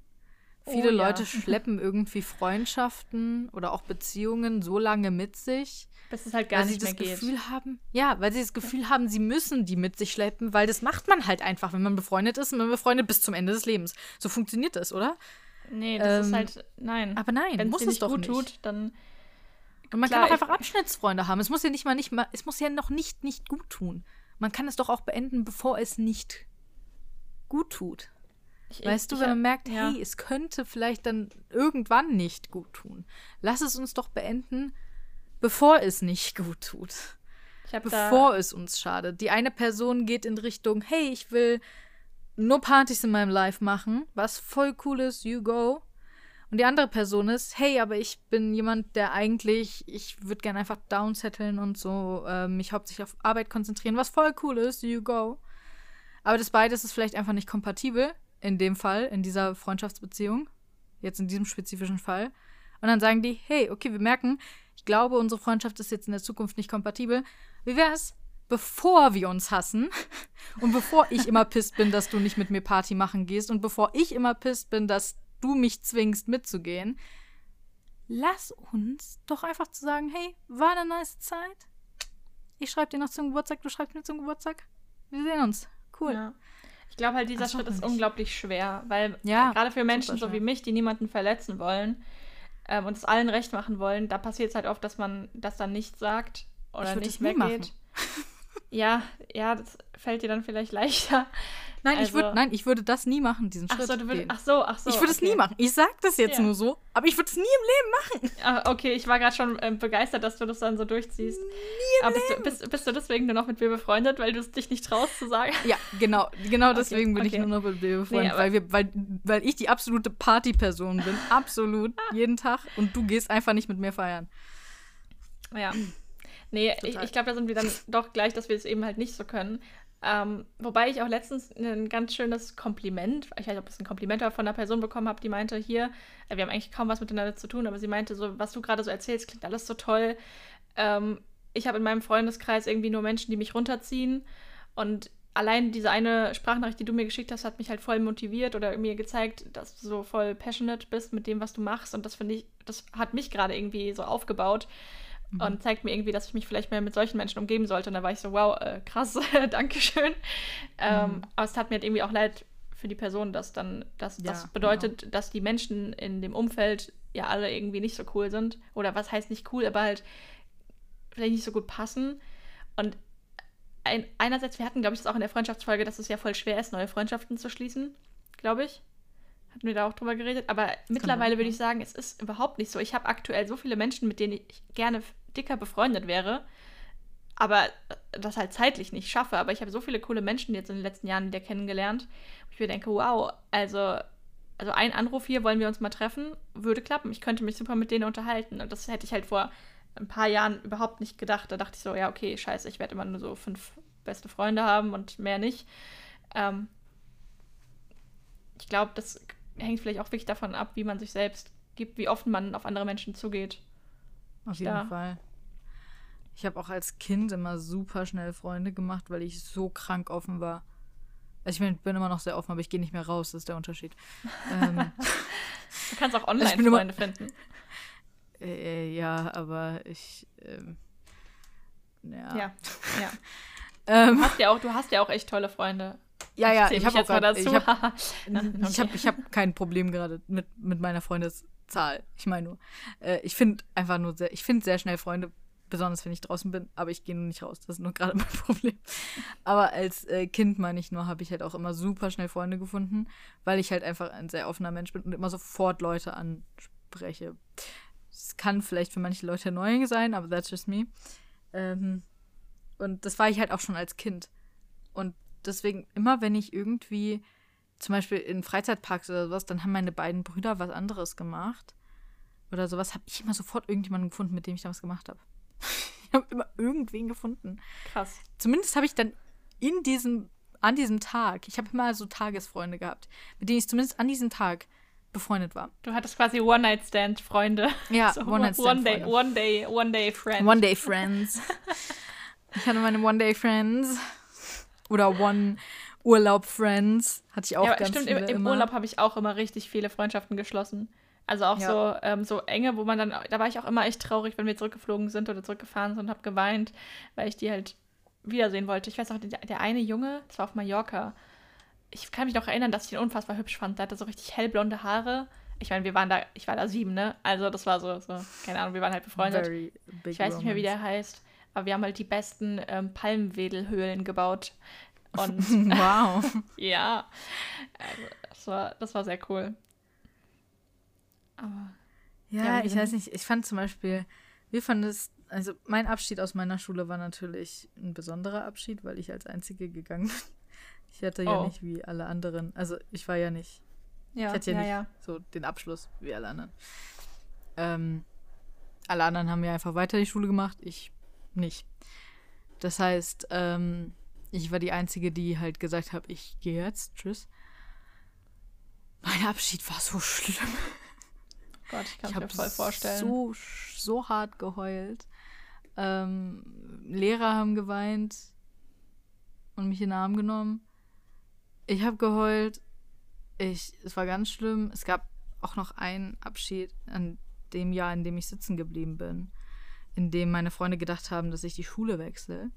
Viele Oh ja. Leute schleppen irgendwie Freundschaften oder auch Beziehungen so lange mit sich, Bis es halt gar weil sie nicht das mehr geht. Gefühl haben, ja, weil sie das Gefühl haben, sie müssen die mit sich schleppen, weil das macht man halt einfach, wenn man befreundet ist und man befreundet bis zum Ende des Lebens. So funktioniert das, oder? Nee, das ist Ähm, halt, nein. Aber nein, Wenn muss es doch gut nicht. tut, dann man Klar, kann auch einfach Abschnittsfreunde haben. Es muss ja nicht mal nicht mal, es muss ja noch nicht nicht gut tun. Man kann es doch auch beenden, bevor es nicht gut tut. ich, Weißt du, ich, wenn man merkt, ja. hey, es könnte vielleicht dann irgendwann nicht gut tun. Lass es uns doch beenden, bevor es nicht gut tut. Bevor es uns schadet. Die eine Person geht in Richtung, hey, ich will nur Partys in meinem Life machen, was voll cool ist, you go. Und die andere Person ist, hey, aber ich bin jemand, der eigentlich, ich würde gerne einfach downsetteln und so äh, mich hauptsächlich auf Arbeit konzentrieren, was voll cool ist, you go. Aber das beides ist vielleicht einfach nicht kompatibel, in dem Fall, in dieser Freundschaftsbeziehung, jetzt in diesem spezifischen Fall. Und dann sagen die, hey, okay, wir merken, ich glaube, unsere Freundschaft ist jetzt in der Zukunft nicht kompatibel. Wie wäre es, bevor wir uns hassen und bevor ich immer pisst bin, dass du nicht mit mir Party machen gehst und bevor ich immer pisst bin, dass du mich zwingst mitzugehen, lass uns doch einfach zu sagen, hey, war eine nice Zeit. Ich schreibe dir noch zum Geburtstag, du schreibst mir zum Geburtstag. Wir sehen uns. Cool. Ja. Ich glaube halt, dieser Ach Schritt ist unglaublich schwer, weil Ja, gerade für Menschen so wie mich, die niemanden verletzen wollen ähm, und es allen recht machen wollen, da passiert es halt oft, dass man das dann nicht sagt oder nicht weggeht. ja, ja, das fällt dir dann vielleicht leichter. Nein, ich würde, Also- nein, ich würde das nie machen, diesen Ach Schritt. so, du gehen. ach so, ach so. ich würde es okay. nie machen. Ich sag das jetzt Ja. nur so, aber ich würde es nie im Leben machen. Ah, okay, ich war gerade schon ähm, begeistert, dass du das dann so durchziehst. Aber bist du, bist, bist du deswegen nur noch mit mir befreundet, weil du es dich nicht traust zu sagen? Ja, genau, genau deswegen bin ich okay. nur noch mit dir befreundet, aber- weil, wir, weil, weil ich die absolute Partyperson bin, absolut, jeden Tag und du gehst einfach nicht mit mir feiern. Ja. Nee, ich, Total. ich glaube, da sind wir dann doch gleich, dass wir es eben halt nicht so können. Ähm, wobei ich auch letztens ein ganz schönes Kompliment, ich weiß nicht, ob es ein Kompliment war, von einer Person bekommen habe, die meinte, hier, äh, wir haben eigentlich kaum was miteinander zu tun, aber sie meinte so, was du gerade so erzählst, klingt alles so toll. Ähm, ich habe in meinem Freundeskreis irgendwie nur Menschen, die mich runterziehen und allein diese eine Sprachnachricht, die du mir geschickt hast, hat mich halt voll motiviert oder mir gezeigt, dass du so voll passionate bist mit dem, was du machst und das finde ich, das hat mich gerade irgendwie so aufgebaut und zeigt mir irgendwie, dass ich mich vielleicht mehr mit solchen Menschen umgeben sollte. Und da war ich so, wow, äh, krass, Dankeschön. Ähm, aber es tat mir halt irgendwie auch leid für die Person, dass dann, dass Ja, das bedeutet, dass die Menschen in dem Umfeld ja alle irgendwie nicht so cool sind. Oder was heißt nicht cool, aber halt vielleicht nicht so gut passen. Und ein, einerseits, wir hatten, glaube ich, das auch in der Freundschaftsfolge, dass es ja voll schwer ist, neue Freundschaften zu schließen, glaube ich. Hatten wir da auch drüber geredet. Aber mittlerweile sein, würde ich sagen, es ist überhaupt nicht so. Ich habe aktuell so viele Menschen, mit denen ich gerne dicker befreundet wäre, aber äh, das halt zeitlich nicht schaffe. Aber ich habe so viele coole Menschen jetzt in den letzten Jahren wieder kennengelernt, wo ich mir denke, wow, also, also ein Anruf hier, wollen wir uns mal treffen, würde klappen. Ich könnte mich super mit denen unterhalten. Und das hätte ich halt vor ein paar Jahren überhaupt nicht gedacht. Da dachte ich so, ja, okay, scheiße, ich werde immer nur so fünf beste Freunde haben und mehr nicht. Ähm, ich glaube, das hängt vielleicht auch wirklich davon ab, wie man sich selbst gibt, wie offen man auf andere Menschen zugeht. Auf jeden Ja. Fall. Ich habe auch als Kind immer super schnell Freunde gemacht, weil ich so krank offen war. Also ich mein, bin immer noch sehr offen, aber ich gehe nicht mehr raus, das ist der Unterschied. ähm, Du kannst auch Also ich bin immer- finden. äh, ja, aber ich. Ähm, ja. Ja, ja. Ähm, Du hast ja auch, du hast ja auch echt tolle Freunde. Ja, ja, ich mich habe auch grad, dazu. ich hab, Okay. Ich habe ich hab kein Problem gerade mit, mit meiner Freundeszahl. Ich meine nur, äh, ich finde einfach nur sehr, ich finde sehr schnell Freunde, besonders wenn ich draußen bin, aber ich gehe nur nicht raus. Das ist nur gerade mein Problem. Aber als äh, Kind, meine ich nur, habe ich halt auch immer super schnell Freunde gefunden, weil ich halt einfach ein sehr offener Mensch bin und immer sofort Leute anspreche. Es kann vielleicht für manche Leute annoying sein, aber that's just me. Ähm, und das war ich halt auch schon als Kind. Und deswegen, immer wenn ich irgendwie zum Beispiel in Freizeitparks oder sowas, dann haben meine beiden Brüder was anderes gemacht. Oder sowas, habe ich immer sofort irgendjemanden gefunden, mit dem ich da was gemacht habe. ich habe immer irgendwen gefunden. Krass. Zumindest habe ich dann in diesem, an diesem Tag, ich habe immer so Tagesfreunde gehabt, mit denen ich zumindest an diesem Tag befreundet war. Du hattest quasi One-Night-Stand-Freunde. Ja, So, One-Night-Stand-Freunde. One Day, One Day, One Day. One Day Friends. ich hatte meine One Day Friends. Oder One Urlaub Friends. Hatte ich auch ja, ganz stimmt, viele im, im immer. Urlaub habe ich auch immer richtig viele Freundschaften geschlossen. Also auch Ja. so, ähm, so enge, wo man dann, da war ich auch immer echt traurig, wenn wir zurückgeflogen sind oder zurückgefahren sind und habe geweint, weil ich die halt wiedersehen wollte. Ich weiß auch, der, der eine Junge, das war auf Mallorca, ich kann mich noch erinnern, dass ich ihn unfassbar hübsch fand. Der hatte so richtig hellblonde Haare. Ich meine, wir waren da, ich war da sieben, ne? Also das war so, so keine Ahnung, wir waren halt befreundet. Ich weiß nicht mehr, wie der heißt, aber wir haben halt die besten ähm, Palmwedelhöhlen gebaut. Und wow. ja, also, das, war, das war sehr cool. Aber Ja, Ja, ich weiß nicht. Ich fand zum Beispiel, wir fanden es, also mein Abschied aus meiner Schule war natürlich ein besonderer Abschied, weil ich als Einzige gegangen bin. Ich hatte ja Oh. nicht wie alle anderen, also ich war ja nicht, ja, ich hatte ja, ja, nicht ja. so den Abschluss wie alle anderen. Ähm, alle anderen haben ja einfach weiter die Schule gemacht, ich nicht. Das heißt, ähm, ich war die Einzige, die halt gesagt hat, ich gehe jetzt, tschüss. Mein Abschied war so schlimm. Gott, ich kann ich mir habe voll vorstellen. so, so hart geheult. Ähm, Lehrer haben geweint und mich in den Arm genommen. Ich habe geheult. Ich, es war ganz schlimm. Es gab auch noch einen Abschied an dem Jahr, in dem ich sitzen geblieben bin, in dem meine Freunde gedacht haben, dass ich die Schule wechsle,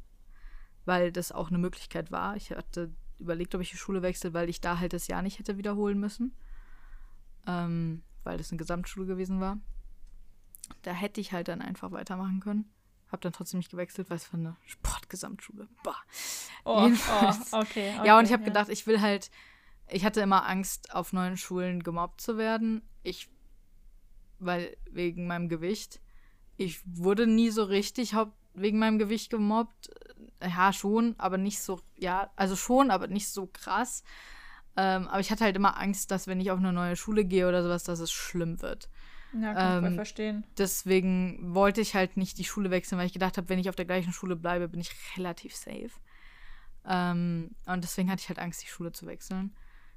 weil das auch eine Möglichkeit war. Ich hatte überlegt, ob ich die Schule wechsle, weil ich da halt das Jahr nicht hätte wiederholen müssen, ähm, weil das eine Gesamtschule gewesen war. Da hätte ich halt dann einfach weitermachen können. Habe dann trotzdem nicht gewechselt, weil es war eine Sportgesamtschule. Bah. Oh, Jedenfalls. oh, okay, okay. ja, und ich habe gedacht, ich will halt, ich hatte immer Angst, auf neuen Schulen gemobbt zu werden. Ich, weil wegen meinem Gewicht. Ich wurde nie so richtig wegen meinem Gewicht gemobbt. Ja, schon, aber nicht so, ja, also schon, aber nicht so krass. Ähm, aber ich hatte halt immer Angst, dass wenn ich auf eine neue Schule gehe oder sowas, dass es schlimm wird. Ja, kann ich voll ähm, verstehen. Deswegen wollte ich halt nicht die Schule wechseln, weil ich gedacht habe, wenn ich auf der gleichen Schule bleibe, bin ich relativ safe. Ähm, und deswegen hatte ich halt Angst, die Schule zu wechseln.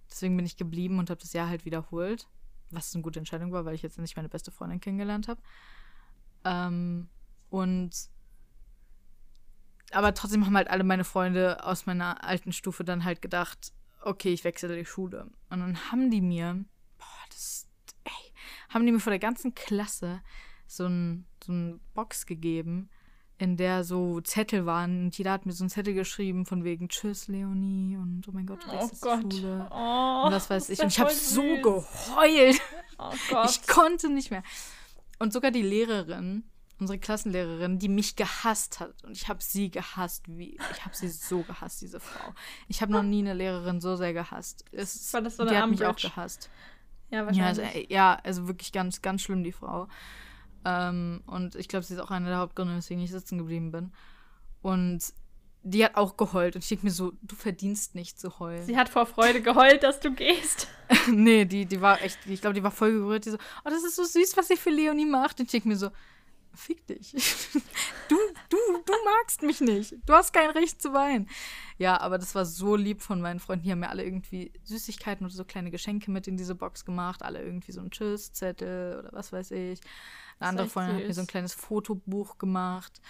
Deswegen bin ich geblieben und habe das Jahr halt wiederholt. Was eine gute Entscheidung war, weil ich jetzt nicht meine beste Freundin kennengelernt habe. Ähm, und aber trotzdem haben halt alle meine Freunde aus meiner alten Stufe dann halt gedacht, okay, ich wechsle die Schule. Und dann haben die mir, boah, das, ey, haben die mir vor der ganzen Klasse so ein, so ein Box gegeben, in der so Zettel waren. Und jeder hat mir so einen Zettel geschrieben von wegen Tschüss, Leonie und oh mein Gott, du Oh wechselst Gott. die Schule. Oh, Und was weiß ich. Und ich habe so geheult. Oh Gott. Ich konnte nicht mehr. Und sogar die Lehrerin, unsere Klassenlehrerin, die mich gehasst hat. Und ich habe sie gehasst. Wie, ich habe sie so gehasst, diese Frau. Ich habe noch nie eine Lehrerin so sehr gehasst. Es, War das so die eine hat mich auch gehasst. ja, Ja also, wahrscheinlich. äh, ja, also wirklich ganz, ganz schlimm, die Frau. Ähm, und ich glaube, sie ist auch einer der Hauptgründe, weswegen ich sitzen geblieben bin. Und die hat auch geheult. Und ich denke mir so, du verdienst nicht zu heulen. Sie hat vor Freude geheult, dass du gehst. nee, die, die war echt, ich glaube, die war voll gerührt. Die so, oh, das ist so süß, was sie für Leonie macht. Und ich denke mir so, fick dich. du, du, du magst mich nicht. Du hast kein Recht zu weinen. Ja, aber das war so lieb von meinen Freunden. Die haben mir alle irgendwie Süßigkeiten oder so kleine Geschenke mit in diese Box gemacht. Alle irgendwie so einen Tschüss-Zettel oder was weiß ich. Eine andere Freundin hat mir so ein kleines Fotobuch gemacht.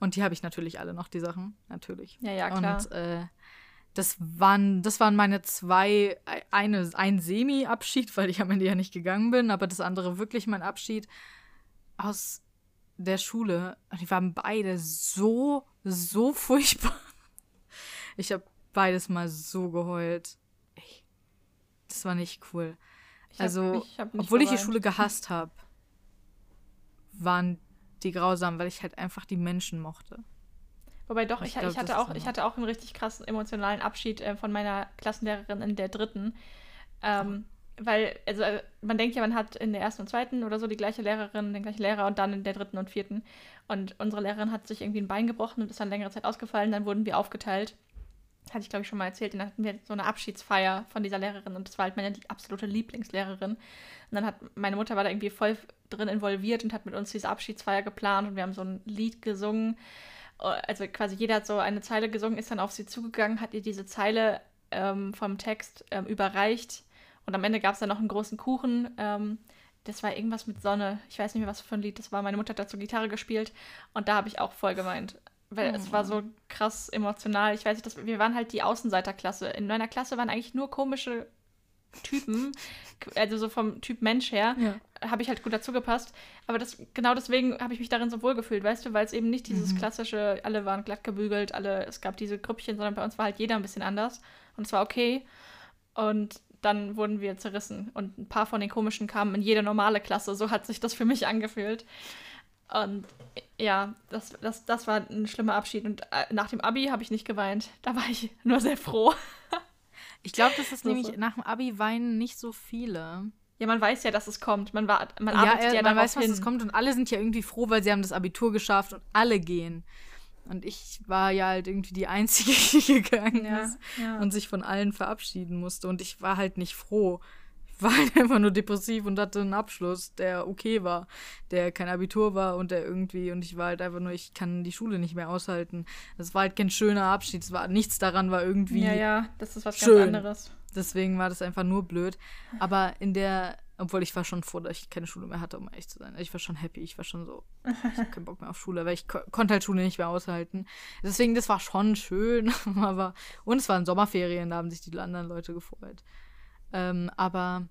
Und die habe ich natürlich alle noch, die Sachen. Natürlich. Ja, ja, klar. Und äh, das waren, das waren meine zwei, eine, ein Semi-Abschied, weil ich am Ende ja nicht gegangen bin, aber das andere wirklich mein Abschied aus der Schule. Die waren beide so, so furchtbar. Ich habe beides mal so geheult. Ey, das war nicht cool. Ich hab- also, ich hab obwohl ich die geweint. Schule gehasst habe, waren die grausam, weil ich halt einfach die Menschen mochte. Wobei doch, Ich ich, glaub, ich, hatte auch, ich hatte auch einen richtig krassen emotionalen Abschied äh, von meiner Klassenlehrerin in der dritten. Ähm, weil, also äh, man denkt ja, man hat in der ersten und zweiten oder so die gleiche Lehrerin, den gleichen Lehrer und dann in der dritten und vierten. Und unsere Lehrerin hat sich irgendwie ein Bein gebrochen und ist dann längere Zeit ausgefallen. Dann wurden wir aufgeteilt. Hatte ich, glaube ich, schon mal erzählt. Dann hatten wir so eine Abschiedsfeier von dieser Lehrerin und das war halt meine absolute Lieblingslehrerin. Und dann hat meine Mutter war da irgendwie voll drin involviert und hat mit uns diese Abschiedsfeier geplant und wir haben so ein Lied gesungen. Also quasi jeder hat so eine Zeile gesungen, ist dann auf sie zugegangen, hat ihr diese Zeile ähm, vom Text ähm, überreicht und am Ende gab es dann noch einen großen Kuchen. Ähm, das war irgendwas mit Sonne. Ich weiß nicht mehr, was für ein Lied das war. Meine Mutter hat dazu Gitarre gespielt und da habe ich auch voll gemeint. Weil es war so krass emotional. Ich weiß nicht, das, wir waren halt die Außenseiterklasse. In meiner Klasse waren eigentlich nur komische Typen, also so vom Typ Mensch her, Ja. habe ich halt gut dazu gepasst. Aber das, genau deswegen habe ich mich darin so wohl gefühlt, weißt du, weil es eben nicht dieses Mhm. klassische, alle waren glatt gebügelt, alle, es gab diese Grüppchen, sondern bei uns war halt jeder ein bisschen anders. Und es war okay. Und dann wurden wir zerrissen. Und ein paar von den komischen kamen in jede normale Klasse. So hat sich das für mich angefühlt. Und ja, das, das, das war ein schlimmer Abschied. Und äh, nach dem Abi habe ich nicht geweint. Da war ich nur sehr froh. Ich glaube, das ist So, nämlich so. nach dem Abi weinen nicht so viele. Ja, man weiß ja, dass es kommt. Man, war, man Ja, arbeitet äh, ja, man weiß, hin. es kommt und alle sind ja irgendwie froh, weil sie haben das Abitur geschafft und alle gehen. Und ich war ja halt irgendwie die Einzige, die gegangen Ja, ist ja. und sich von allen verabschieden musste. Und ich war halt nicht froh. War halt einfach nur depressiv und hatte einen Abschluss, der okay war, der kein Abitur war und der irgendwie, und ich war halt einfach nur, ich kann die Schule nicht mehr aushalten. Das war halt kein schöner Abschied. Es war nichts daran, war irgendwie. Ja, ja, das ist was schön. ganz anderes. Deswegen war das einfach nur blöd. Aber in der, obwohl ich war schon froh, dass ich keine Schule mehr hatte, um ehrlich zu sein. Ich war schon happy. Ich war schon so, ich habe keinen Bock mehr auf Schule, weil ich ko konnte halt Schule nicht mehr aushalten. Deswegen, das war schon schön. aber, und es waren Sommerferien, da haben sich die anderen Leute gefreut. Ähm, aber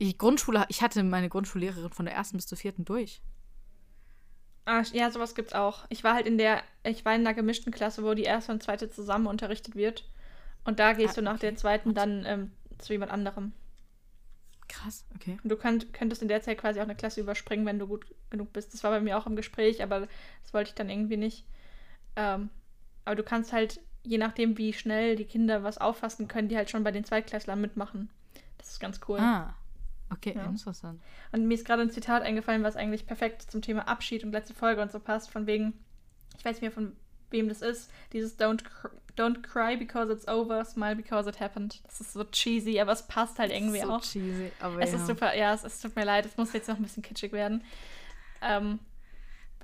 die Grundschule, ich hatte meine Grundschullehrerin von der ersten bis zur vierten durch. Ah, ja, sowas gibt's auch. Ich war halt in der, ich war in einer gemischten Klasse, wo die erste und zweite zusammen unterrichtet wird. Und da gehst Ah, du nach okay. der zweiten dann ähm, zu jemand anderem. Krass, okay. Und du könnt, könntest in der Zeit quasi auch eine Klasse überspringen, wenn du gut genug bist. Das war bei mir auch im Gespräch, aber das wollte ich dann irgendwie nicht. Ähm, aber du kannst halt, je nachdem, wie schnell die Kinder was auffassen können, die halt schon bei den Zweitklässlern mitmachen. Das ist ganz cool. Ah, okay, Ja. interessant. Und mir ist gerade ein Zitat eingefallen, was eigentlich perfekt zum Thema Abschied und letzte Folge und so passt, von wegen, ich weiß nicht mehr von wem das ist, dieses Don't, cr- don't cry because it's over, smile because it happened. Das ist so cheesy, aber es passt halt irgendwie so auch. cheesy, aber Es ja. ist super, ja, es, es tut mir leid, es muss jetzt noch ein bisschen kitschig werden. Ähm,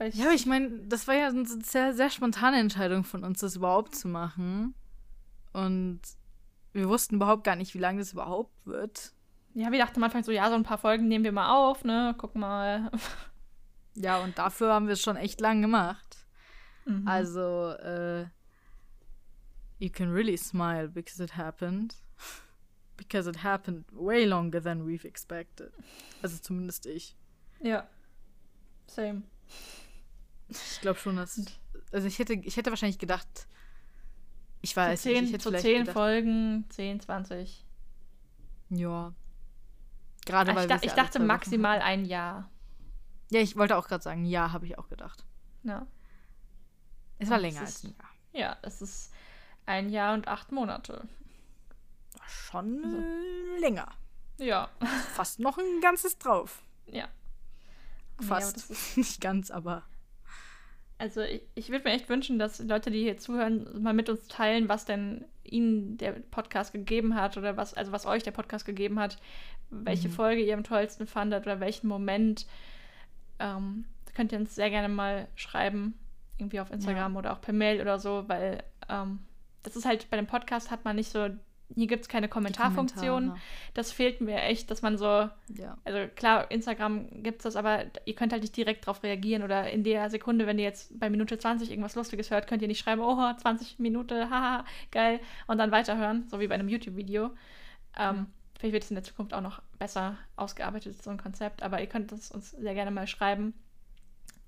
ich, Ja, aber ich meine, das war ja eine sehr, sehr spontane Entscheidung von uns, das überhaupt zu machen. Und wir wussten überhaupt gar nicht, wie lange das überhaupt wird. ja, wir dachten am Anfang so, ja, so ein paar Folgen nehmen wir mal auf, ne, guck mal. Ja, und dafür haben wir es schon echt lang gemacht. Mhm. Also, äh, you can really smile because it happened. Because it happened way longer than we've expected. Also zumindest ich. Ja. Same. Ich glaube schon, dass. Also ich hätte, ich hätte wahrscheinlich gedacht. Ich weiß nicht, zehn, ich hätte so vielleicht zehn gedacht, Folgen, 10, 20. Ja. Gerade Ah, weil ich, da, ich ja dachte maximal ein Jahr. Ja, ich wollte auch gerade sagen, ja, habe ich auch gedacht. Ja. Es war Und länger ist- als ein Jahr. Ja, es ist ein Jahr und acht Monate. Schon Also. länger. Ja. Fast noch ein ganzes drauf. Ja. Fast. ist- Nicht ganz, aber. Also ich, ich würde mir echt wünschen, dass Leute, die hier zuhören, mal mit uns teilen, was denn ihnen der Podcast gegeben hat oder was, also was euch der Podcast gegeben hat, welche Mhm. Folge ihr am tollsten fandet oder welchen Moment. Ähm, könnt ihr uns sehr gerne mal schreiben, irgendwie auf Instagram oder auch per Mail oder so, weil ähm, das ist halt bei dem Podcast hat man nicht so, hier gibt es keine Kommentarfunktion. Das fehlt mir echt, dass man so Ja. also klar, Instagram gibt es das, aber ihr könnt halt nicht direkt darauf reagieren oder in der Sekunde, wenn ihr jetzt bei Minute 20 irgendwas Lustiges hört, könnt ihr nicht schreiben, oh, 20 Minuten, haha, geil, und dann weiterhören, so wie bei einem YouTube-Video. Ähm, Vielleicht wird es in der Zukunft auch noch besser ausgearbeitet, so ein Konzept, aber ihr könnt es uns sehr gerne mal schreiben.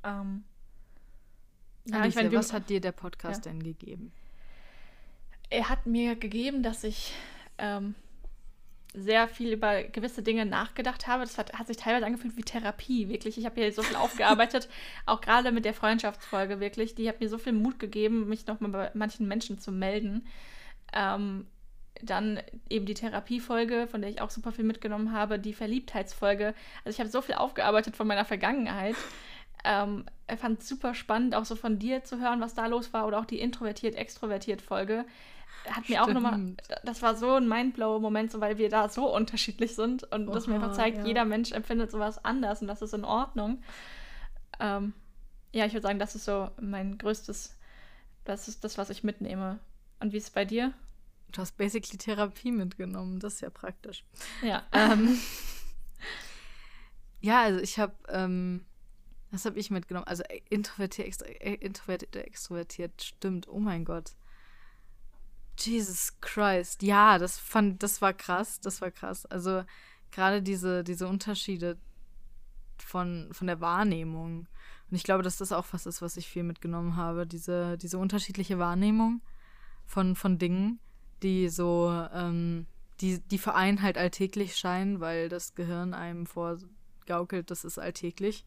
Ähm, ja, Alicia, ich meine, wir- was hat dir der Podcast denn gegeben? Er hat mir gegeben, dass ich ähm, sehr viel über gewisse Dinge nachgedacht habe. Das hat, hat sich teilweise angefühlt wie Therapie, wirklich. Ich habe hier so viel aufgearbeitet, auch gerade mit der Freundschaftsfolge, wirklich. Die hat mir so viel Mut gegeben, mich nochmal bei manchen Menschen zu melden. Ähm, dann eben die Therapiefolge, von der ich auch super viel mitgenommen habe, die Verliebtheitsfolge. Also ich habe so viel aufgearbeitet von meiner Vergangenheit. Ähm, ich fand es super spannend, auch so von dir zu hören, was da los war, oder auch die Introvertiert-Extrovertiert-Folge. Hat mir auch nochmal, Stimmt. das war so ein Mindblow-Moment, so, weil wir da so unterschiedlich sind und das mir einfach Oha, zeigt, ja. jeder Mensch empfindet sowas anders und das ist in Ordnung. Ähm, ja, ich würde sagen, das ist so mein größtes, das ist das, was ich mitnehme. Und wie ist es bei dir? Du hast basically Therapie mitgenommen. Das ist ja praktisch. Ja. ähm, ja, also ich habe, ähm, was habe ich mitgenommen? Also äh, introvertiert, extra, äh, introvertiert, extrovertiert, stimmt. Oh mein Gott. Jesus Christ. Ja, das fand, das war krass, das war krass. Also gerade diese, diese Unterschiede von, von der Wahrnehmung. Und ich glaube, dass das auch was ist, was ich viel mitgenommen habe. Diese, diese unterschiedliche Wahrnehmung von, von Dingen, die so, ähm, die, die für einen halt alltäglich scheinen, weil das Gehirn einem vorgaukelt, das ist alltäglich.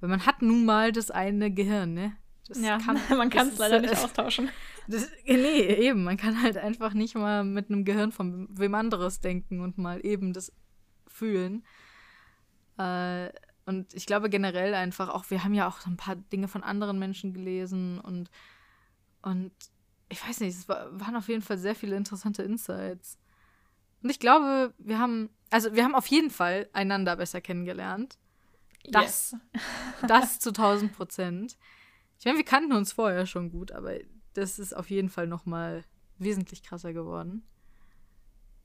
Weil man hat nun mal das eine Gehirn, ne? Das ja, kann- man kann es leider ist- nicht austauschen. Das, nee, eben. Man kann halt einfach nicht mal mit einem Gehirn von wem anderes denken und mal eben das fühlen. Äh, und ich glaube generell einfach auch, wir haben ja auch so ein paar Dinge von anderen Menschen gelesen und, und ich weiß nicht, es war, waren auf jeden Fall sehr viele interessante Insights. Und ich glaube, wir haben, also wir haben auf jeden Fall einander besser kennengelernt. Das, das zu 1000 Prozent. Ich meine, wir kannten uns vorher schon gut, aber das ist auf jeden Fall noch mal wesentlich krasser geworden.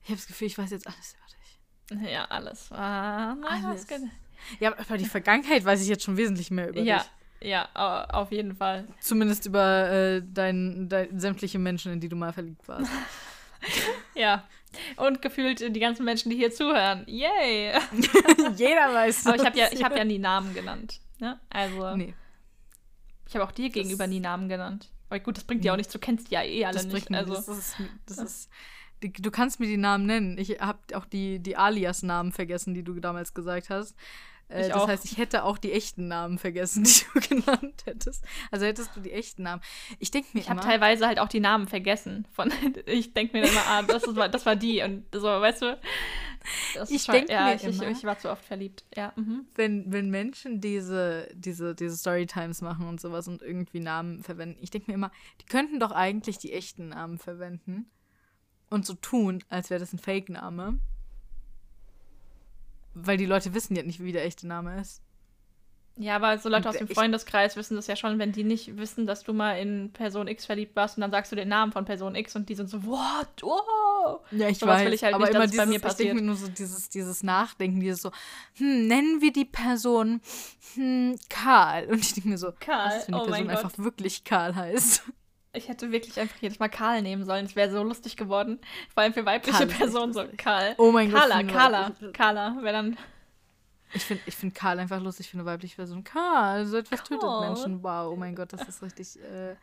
Ich habe das Gefühl, ich weiß jetzt alles über dich. Ja, alles. Na, Alles. das. Ja, aber über die Vergangenheit weiß ich jetzt schon wesentlich mehr über Ja, dich. ja, au- auf jeden Fall. Zumindest über äh, dein, dein, sämtliche Menschen, in die du mal verliebt warst. Ja. Und gefühlt die ganzen Menschen, die hier zuhören. Yay! Jeder weiß Aber ich habe ja, das. ich hab ja nie Namen genannt. Ne? Also, Nee, ich habe auch dir gegenüber nie Namen genannt. Aber gut, das bringt dir auch nichts. Du kennst die ja eh alle das nicht. Also, das ist, das ist du kannst mir die Namen nennen. Ich habe auch die, die Alias-Namen vergessen, die du damals gesagt hast. Äh, das auch. heißt, ich hätte auch die echten Namen vergessen, die du genannt hättest. Also hättest du die echten Namen. Ich denke mir Ich habe teilweise halt auch die Namen vergessen. Von, ich denke mir immer, ah, das, ist, das war die. Und so, weißt du? ich denke ja, mir ich, immer, ich, war zu oft verliebt. Ja. Mhm. Wenn, wenn Menschen diese, diese, diese Storytimes machen und sowas und irgendwie Namen verwenden, ich denke mir immer, die könnten doch eigentlich die echten Namen verwenden und so tun, als wäre das ein Fake-Name. Weil die Leute wissen ja nicht, wie der echte Name ist. Ja, aber so Leute aus dem Freundeskreis wissen das ja schon, wenn die nicht wissen, dass du mal in Person X verliebt warst und dann sagst du den Namen von Person X und die sind so, what? Oh! Ja, ich so weiß, will ich halt aber nicht, immer dieses, bei mir passiert. Ich denke mir nur so dieses, dieses Nachdenken, dieses so, hm, nennen wir die Person hm, Karl. Und ich denke mir so, Karl? wenn die oh Person einfach wirklich Karl heißt. Ich hätte wirklich einfach jedes Mal Karl nehmen sollen. Es wäre so lustig geworden. Vor allem für weibliche Karl Personen so Karl. Oh mein Gott. Carla, Carla. Carla wäre dann. Ich finde ich find Karl einfach lustig für eine weibliche Person. Karl, so etwas Karl. tötet Menschen. Wow, oh mein Gott, das ist richtig äh,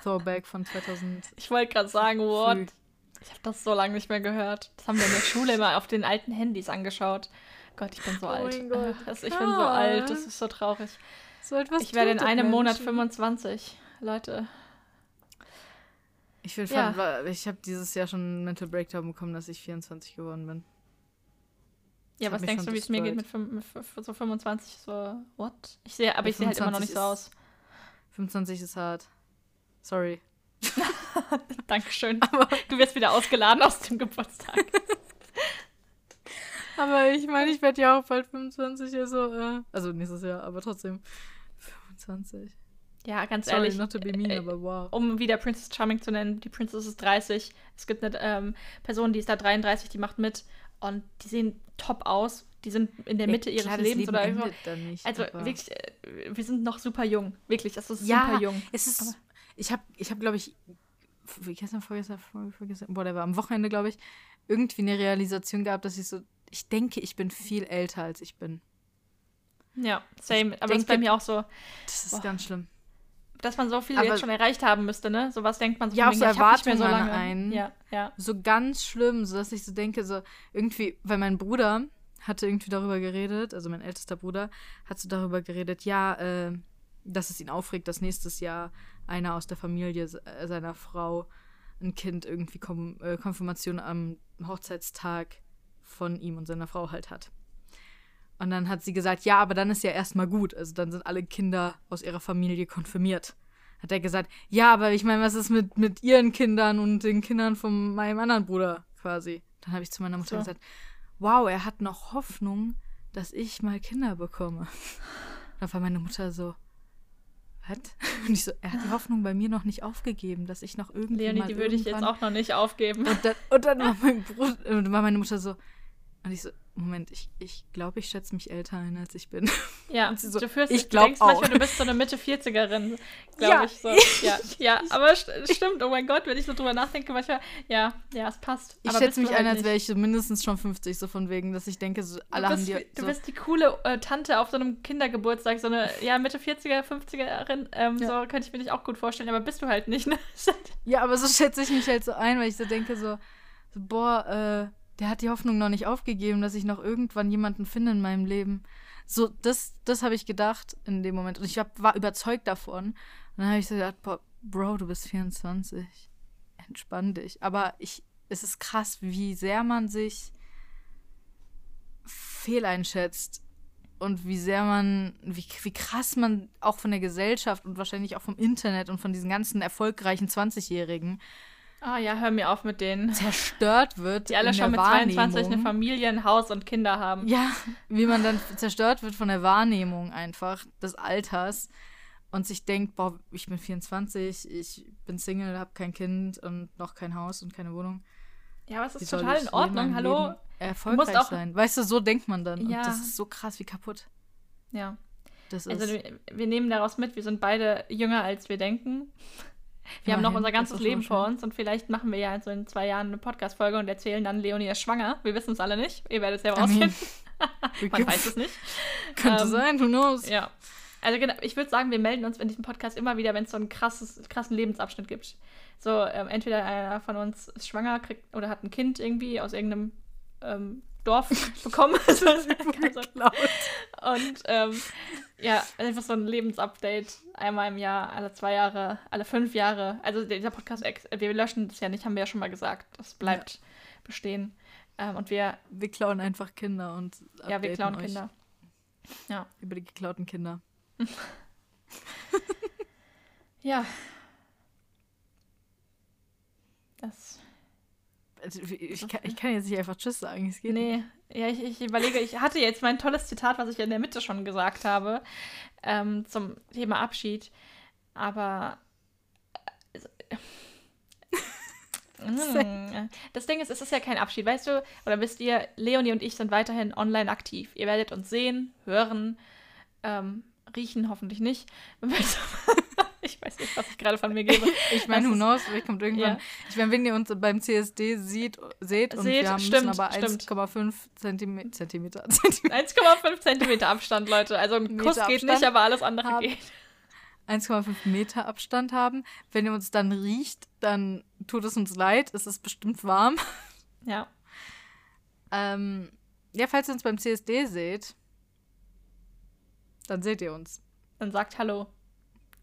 Throwback von 2000. Ich wollte gerade sagen, what? Ich habe das so lange nicht mehr gehört. Das haben wir in der Schule immer auf den alten Handys angeschaut. Gott, ich bin so oh alt. Mein Gott. Also, ich bin so alt, das ist so traurig. So etwas ich werde in einem Menschen. Monat 25. Leute, ich, ja. ich habe dieses Jahr schon einen Mental Breakdown bekommen, dass ich 24 geworden bin. Ja, was denkst du, wie es mir geht mit, mit, mit, so 25? So, what? Ich sehe, aber ich sehe halt immer noch nicht so aus. 25 ist hart. Sorry. Dankeschön. Aber du wirst wieder ausgeladen aus dem Geburtstag. aber ich meine, ich werde ja auch bald 25, also, äh, also nächstes Jahr, aber trotzdem 25. Ja, ganz Sorry, ehrlich. Not to be mean, äh, aber wow. Um wieder Princess Charming zu nennen, die Princess ist 30. Es gibt eine ähm, Person, die ist da 33, die macht mit und die sehen top aus. Die sind in der Mitte ja, ihres klar, Lebens Leben oder so. Nicht, also wirklich, äh, wir sind noch super jung. Wirklich, das ist ja, super jung. Es ist, aber ich habe, ich hab, glaube ich, gestern, vorgestern, vorgestern, whatever, am Wochenende, glaube ich, irgendwie eine Realisation gehabt, dass ich so, ich denke, ich bin viel älter, als ich bin. Ja, same. Ich aber denke, das ist bei mir auch so. Das ist boah. ganz schlimm dass man so viel aber jetzt schon erreicht haben müsste, ne? Sowas denkt man so ja, von so Erwartungen so lange ein. Ja, ja. So ganz schlimm, so dass ich so denke, so irgendwie, weil mein Bruder hatte irgendwie darüber geredet, also mein ältester Bruder, hat so darüber geredet, ja, äh, dass es ihn aufregt, dass nächstes Jahr einer aus der Familie äh, seiner Frau ein Kind irgendwie Kom äh, Konfirmation am Hochzeitstag von ihm und seiner Frau halt hat. Und dann hat sie gesagt, ja, aber dann ist ja erstmal gut. Also dann sind alle Kinder aus ihrer Familie konfirmiert. Hat er gesagt, ja, aber ich meine, was ist mit, mit ihren Kindern und den Kindern von meinem anderen Bruder quasi? Dann habe ich zu meiner Mutter so. gesagt, wow, er hat noch Hoffnung, dass ich mal Kinder bekomme. Dann war meine Mutter so, was? Und ich so, er hat die Hoffnung bei mir noch nicht aufgegeben, dass ich noch irgendwie Leonie, die würde ich jetzt auch noch nicht aufgeben. Und dann, und dann war, mein Bruder, war meine Mutter so, und ich so, Moment, ich, ich glaube, ich schätze mich älter ein, als ich bin. Ja, so, du, führst, ich denkst auch. manchmal, du bist so eine Mitte 40erin, glaube ja. ich. So. Ja, ja, aber st stimmt, oh mein Gott, wenn ich so drüber nachdenke, manchmal, ja, ja, es passt. Ich schätze mich halt ein, als wäre ich so mindestens schon 50, so von wegen, dass ich denke, so, alle bist, haben die. So du bist die coole äh, Tante auf so einem Kindergeburtstag, so eine, ja, Mitte 40er, 50erin, ähm, ja. so könnte ich mir dich auch gut vorstellen, aber bist du halt nicht, ne? ja, aber so schätze ich mich halt so ein, weil ich so denke, so, so boah, äh, der hat die Hoffnung noch nicht aufgegeben, dass ich noch irgendwann jemanden finde in meinem Leben. So, das, das habe ich gedacht in dem Moment. Und ich hab, war überzeugt davon. Und dann habe ich so gedacht, Bro, du bist 24. Entspann dich. Aber ich, es ist krass, wie sehr man sich fehleinschätzt und wie sehr man, wie, wie krass man auch von der Gesellschaft und wahrscheinlich auch vom Internet und von diesen ganzen erfolgreichen 20-Jährigen Ah ja, hör mir auf mit denen. Zerstört wird. Die alle schon mit 22 eine Familie, ein Haus und Kinder haben. Ja, wie man dann zerstört wird von der Wahrnehmung einfach des Alters und sich denkt, boah, ich bin 24, ich bin Single, habe kein Kind und noch kein Haus und keine Wohnung. Ja, aber es ist total in Ordnung, hallo. Erfolgreich auch sein. Weißt du, so denkt man dann. Ja. Und das ist so krass wie kaputt. Ja. Das also ist wir, wir nehmen daraus mit, wir sind beide jünger, als wir denken. Wir haben noch unser ganzes Leben vor uns und vielleicht machen wir ja so in zwei Jahren eine Podcast-Folge und erzählen dann, Leonie ist schwanger. Wir wissen es alle nicht. Ihr werdet es selber rausfinden. Man weiß es nicht. Könnte ähm, sein, who knows. Ja. Also genau, ich würde sagen, wir melden uns in diesem Podcast immer wieder, wenn es so einen krasses, krassen Lebensabschnitt gibt. So, ähm, entweder einer von uns ist schwanger, kriegt oder hat ein Kind irgendwie aus irgendeinem ähm, Dorf bekommen. Und ähm, ja, einfach so ein Lebensupdate. Einmal im Jahr, alle zwei Jahre, alle fünf Jahre. Also dieser Podcast, wir löschen das ja nicht, haben wir ja schon mal gesagt. Das bleibt ja. bestehen. Ähm, und wir. Wir klauen einfach Kinder und. Ja, wir klauen euch. Kinder. Ja. Über die geklauten Kinder. ja. Das. Also, ich, kann, ich kann jetzt nicht einfach Tschüss sagen. Es geht nee, ja, ich, ich überlege, ich hatte jetzt mein tolles Zitat, was ich in der Mitte schon gesagt habe, ähm, zum Thema Abschied. Aber. Äh, hm, das Ding ist, es ist ja kein Abschied, weißt du? Oder wisst ihr, Leonie und ich sind weiterhin online aktiv. Ihr werdet uns sehen, hören, ähm, riechen hoffentlich nicht. ich weiß nicht, was ich gerade von mir gebe. ich meine, who knows, vielleicht kommt irgendwann. Ja. Ich meine, wenn ihr uns beim CSD sieht, seht und seht, wir haben stimmt, aber 1,5 Zentimeter, Zentimeter, 1,5 Zentimeter Abstand, Leute. Also ein Kuss Meter geht Abstand nicht, aber alles andere haben. geht. 1,5 Meter Abstand haben. Wenn ihr uns dann riecht, dann tut es uns leid. Es ist bestimmt warm. Ja. ähm, ja, falls ihr uns beim CSD seht, dann seht ihr uns. Dann sagt Hallo.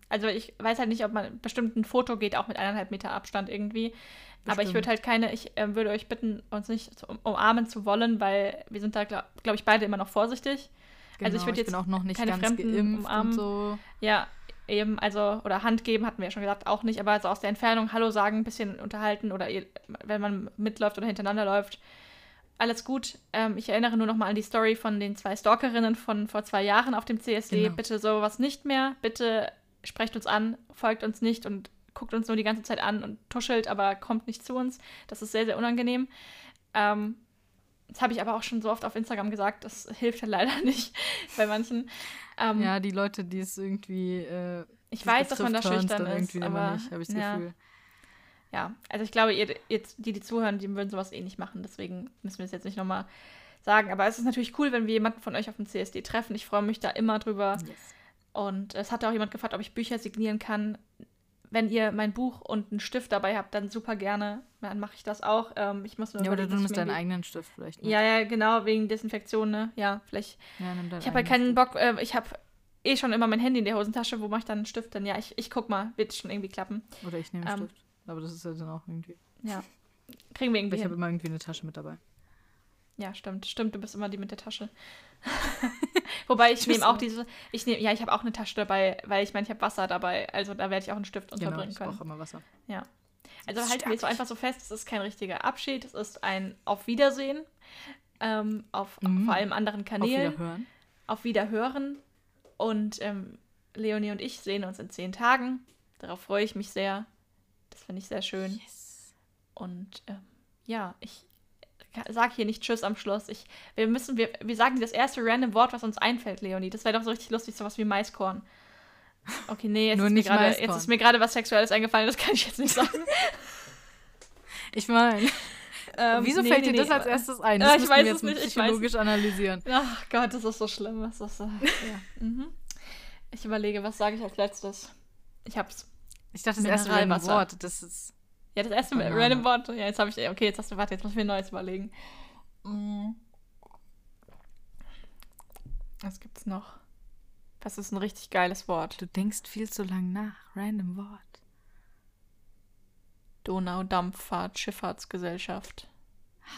Also ich weiß halt nicht, ob man bestimmt ein Foto geht, auch mit eineinhalb Meter Abstand irgendwie. Bestimmt. Aber ich würde halt keine, ich äh, würde euch bitten, uns nicht zu, um, umarmen zu wollen, weil wir sind da, glaube glaub ich, beide immer noch vorsichtig. Genau, also ich würde jetzt auch noch nicht keine Fremden umarmen. So. Ja, eben, also, oder Hand geben, hatten wir ja schon gesagt, auch nicht, aber also aus der Entfernung Hallo sagen, ein bisschen unterhalten oder wenn man mitläuft oder hintereinander läuft, alles gut. Ähm, ich erinnere nur noch mal an die Story von den zwei Stalkerinnen von vor zwei Jahren auf dem CSD. Genau. Bitte sowas nicht mehr. Bitte sprecht uns an, folgt uns nicht und guckt uns nur die ganze Zeit an und tuschelt, aber kommt nicht zu uns. Das ist sehr, sehr unangenehm. Ähm, das habe ich aber auch schon so oft auf Instagram gesagt, das hilft halt leider nicht bei manchen. Ähm, ja, die Leute, die es irgendwie. Äh, ich weiß, dass man da schüchtern ist, aber nicht, habe ich das ja. Gefühl. Ja, also ich glaube, ihr, jetzt, die, die zuhören, die würden sowas eh nicht machen. Deswegen müssen wir es jetzt nicht nochmal sagen. Aber es ist natürlich cool, wenn wir jemanden von euch auf dem CSD treffen. Ich freue mich da immer drüber. Yes. Und es hat auch jemand gefragt, ob ich Bücher signieren kann. Wenn ihr mein Buch und einen Stift dabei habt, dann super gerne. Dann mache ich das auch. Ähm, ich muss nur ja, oder du nimmst deinen eigenen Stift vielleicht. Ne? Ja, ja, genau, wegen Desinfektion, ne? Ja, vielleicht. Ja, ich habe halt keinen Stift. Bock. Äh, ich habe eh schon immer mein Handy in der Hosentasche. Wo mache ich dann einen Stift? Dann ja, ich, ich guck mal, wird schon irgendwie klappen. Oder ich nehme einen ähm, Stift. Aber das ist ja dann auch irgendwie. Ja. Kriegen wir irgendwie. Ich habe immer irgendwie eine Tasche mit dabei. Ja, stimmt, stimmt, du bist immer die mit der Tasche. Wobei ich nehme auch diese, ich nehme, ja, ich habe auch eine Tasche dabei, weil ich meine, ich habe Wasser dabei, also da werde ich auch einen Stift genau, unterbringen genau, ich können. Ich immer Wasser. Ja. Also halten wir jetzt so einfach so fest, es ist kein richtiger Abschied, es ist ein Auf Wiedersehen, ähm, auf mhm. vor allem anderen Kanälen. Auf Wiederhören. Auf Wiederhören. Und ähm, Leonie und ich sehen uns in zehn Tagen. Darauf freue ich mich sehr. Das finde ich sehr schön. Yes. Und ähm, ja, ich sage hier nicht Tschüss am Schluss. Ich, wir müssen, wir, wir sagen das erste random Wort, was uns einfällt, Leonie. Das wäre doch so richtig lustig, sowas wie Maiskorn. Okay, nee, jetzt, ist mir, grade, jetzt ist mir gerade was Sexuelles eingefallen, das kann ich jetzt nicht sagen. ich meine. Ähm, Wieso nee, fällt nee, dir das als erstes ein? Das äh, ich weiß wir jetzt nicht, psychologisch analysieren. Ach Gott, das ist so schlimm. Das ist so, ja. mhm. Ich überlege, was sage ich als letztes? Ich hab's. Ich dachte, das erste random Wort, das ist. Ja, das erste Banane. random Wort. Ja, jetzt habe ich. Okay, jetzt hast du. Warte, jetzt muss ich mir ein neues überlegen. Mm. Was gibt's noch? Was ist ein richtig geiles Wort? Du denkst viel zu lang nach. Random Wort. Donaudampffahrt, Schifffahrtsgesellschaft.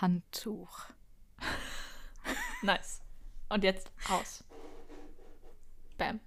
Handtuch. nice. Und jetzt aus. Bam.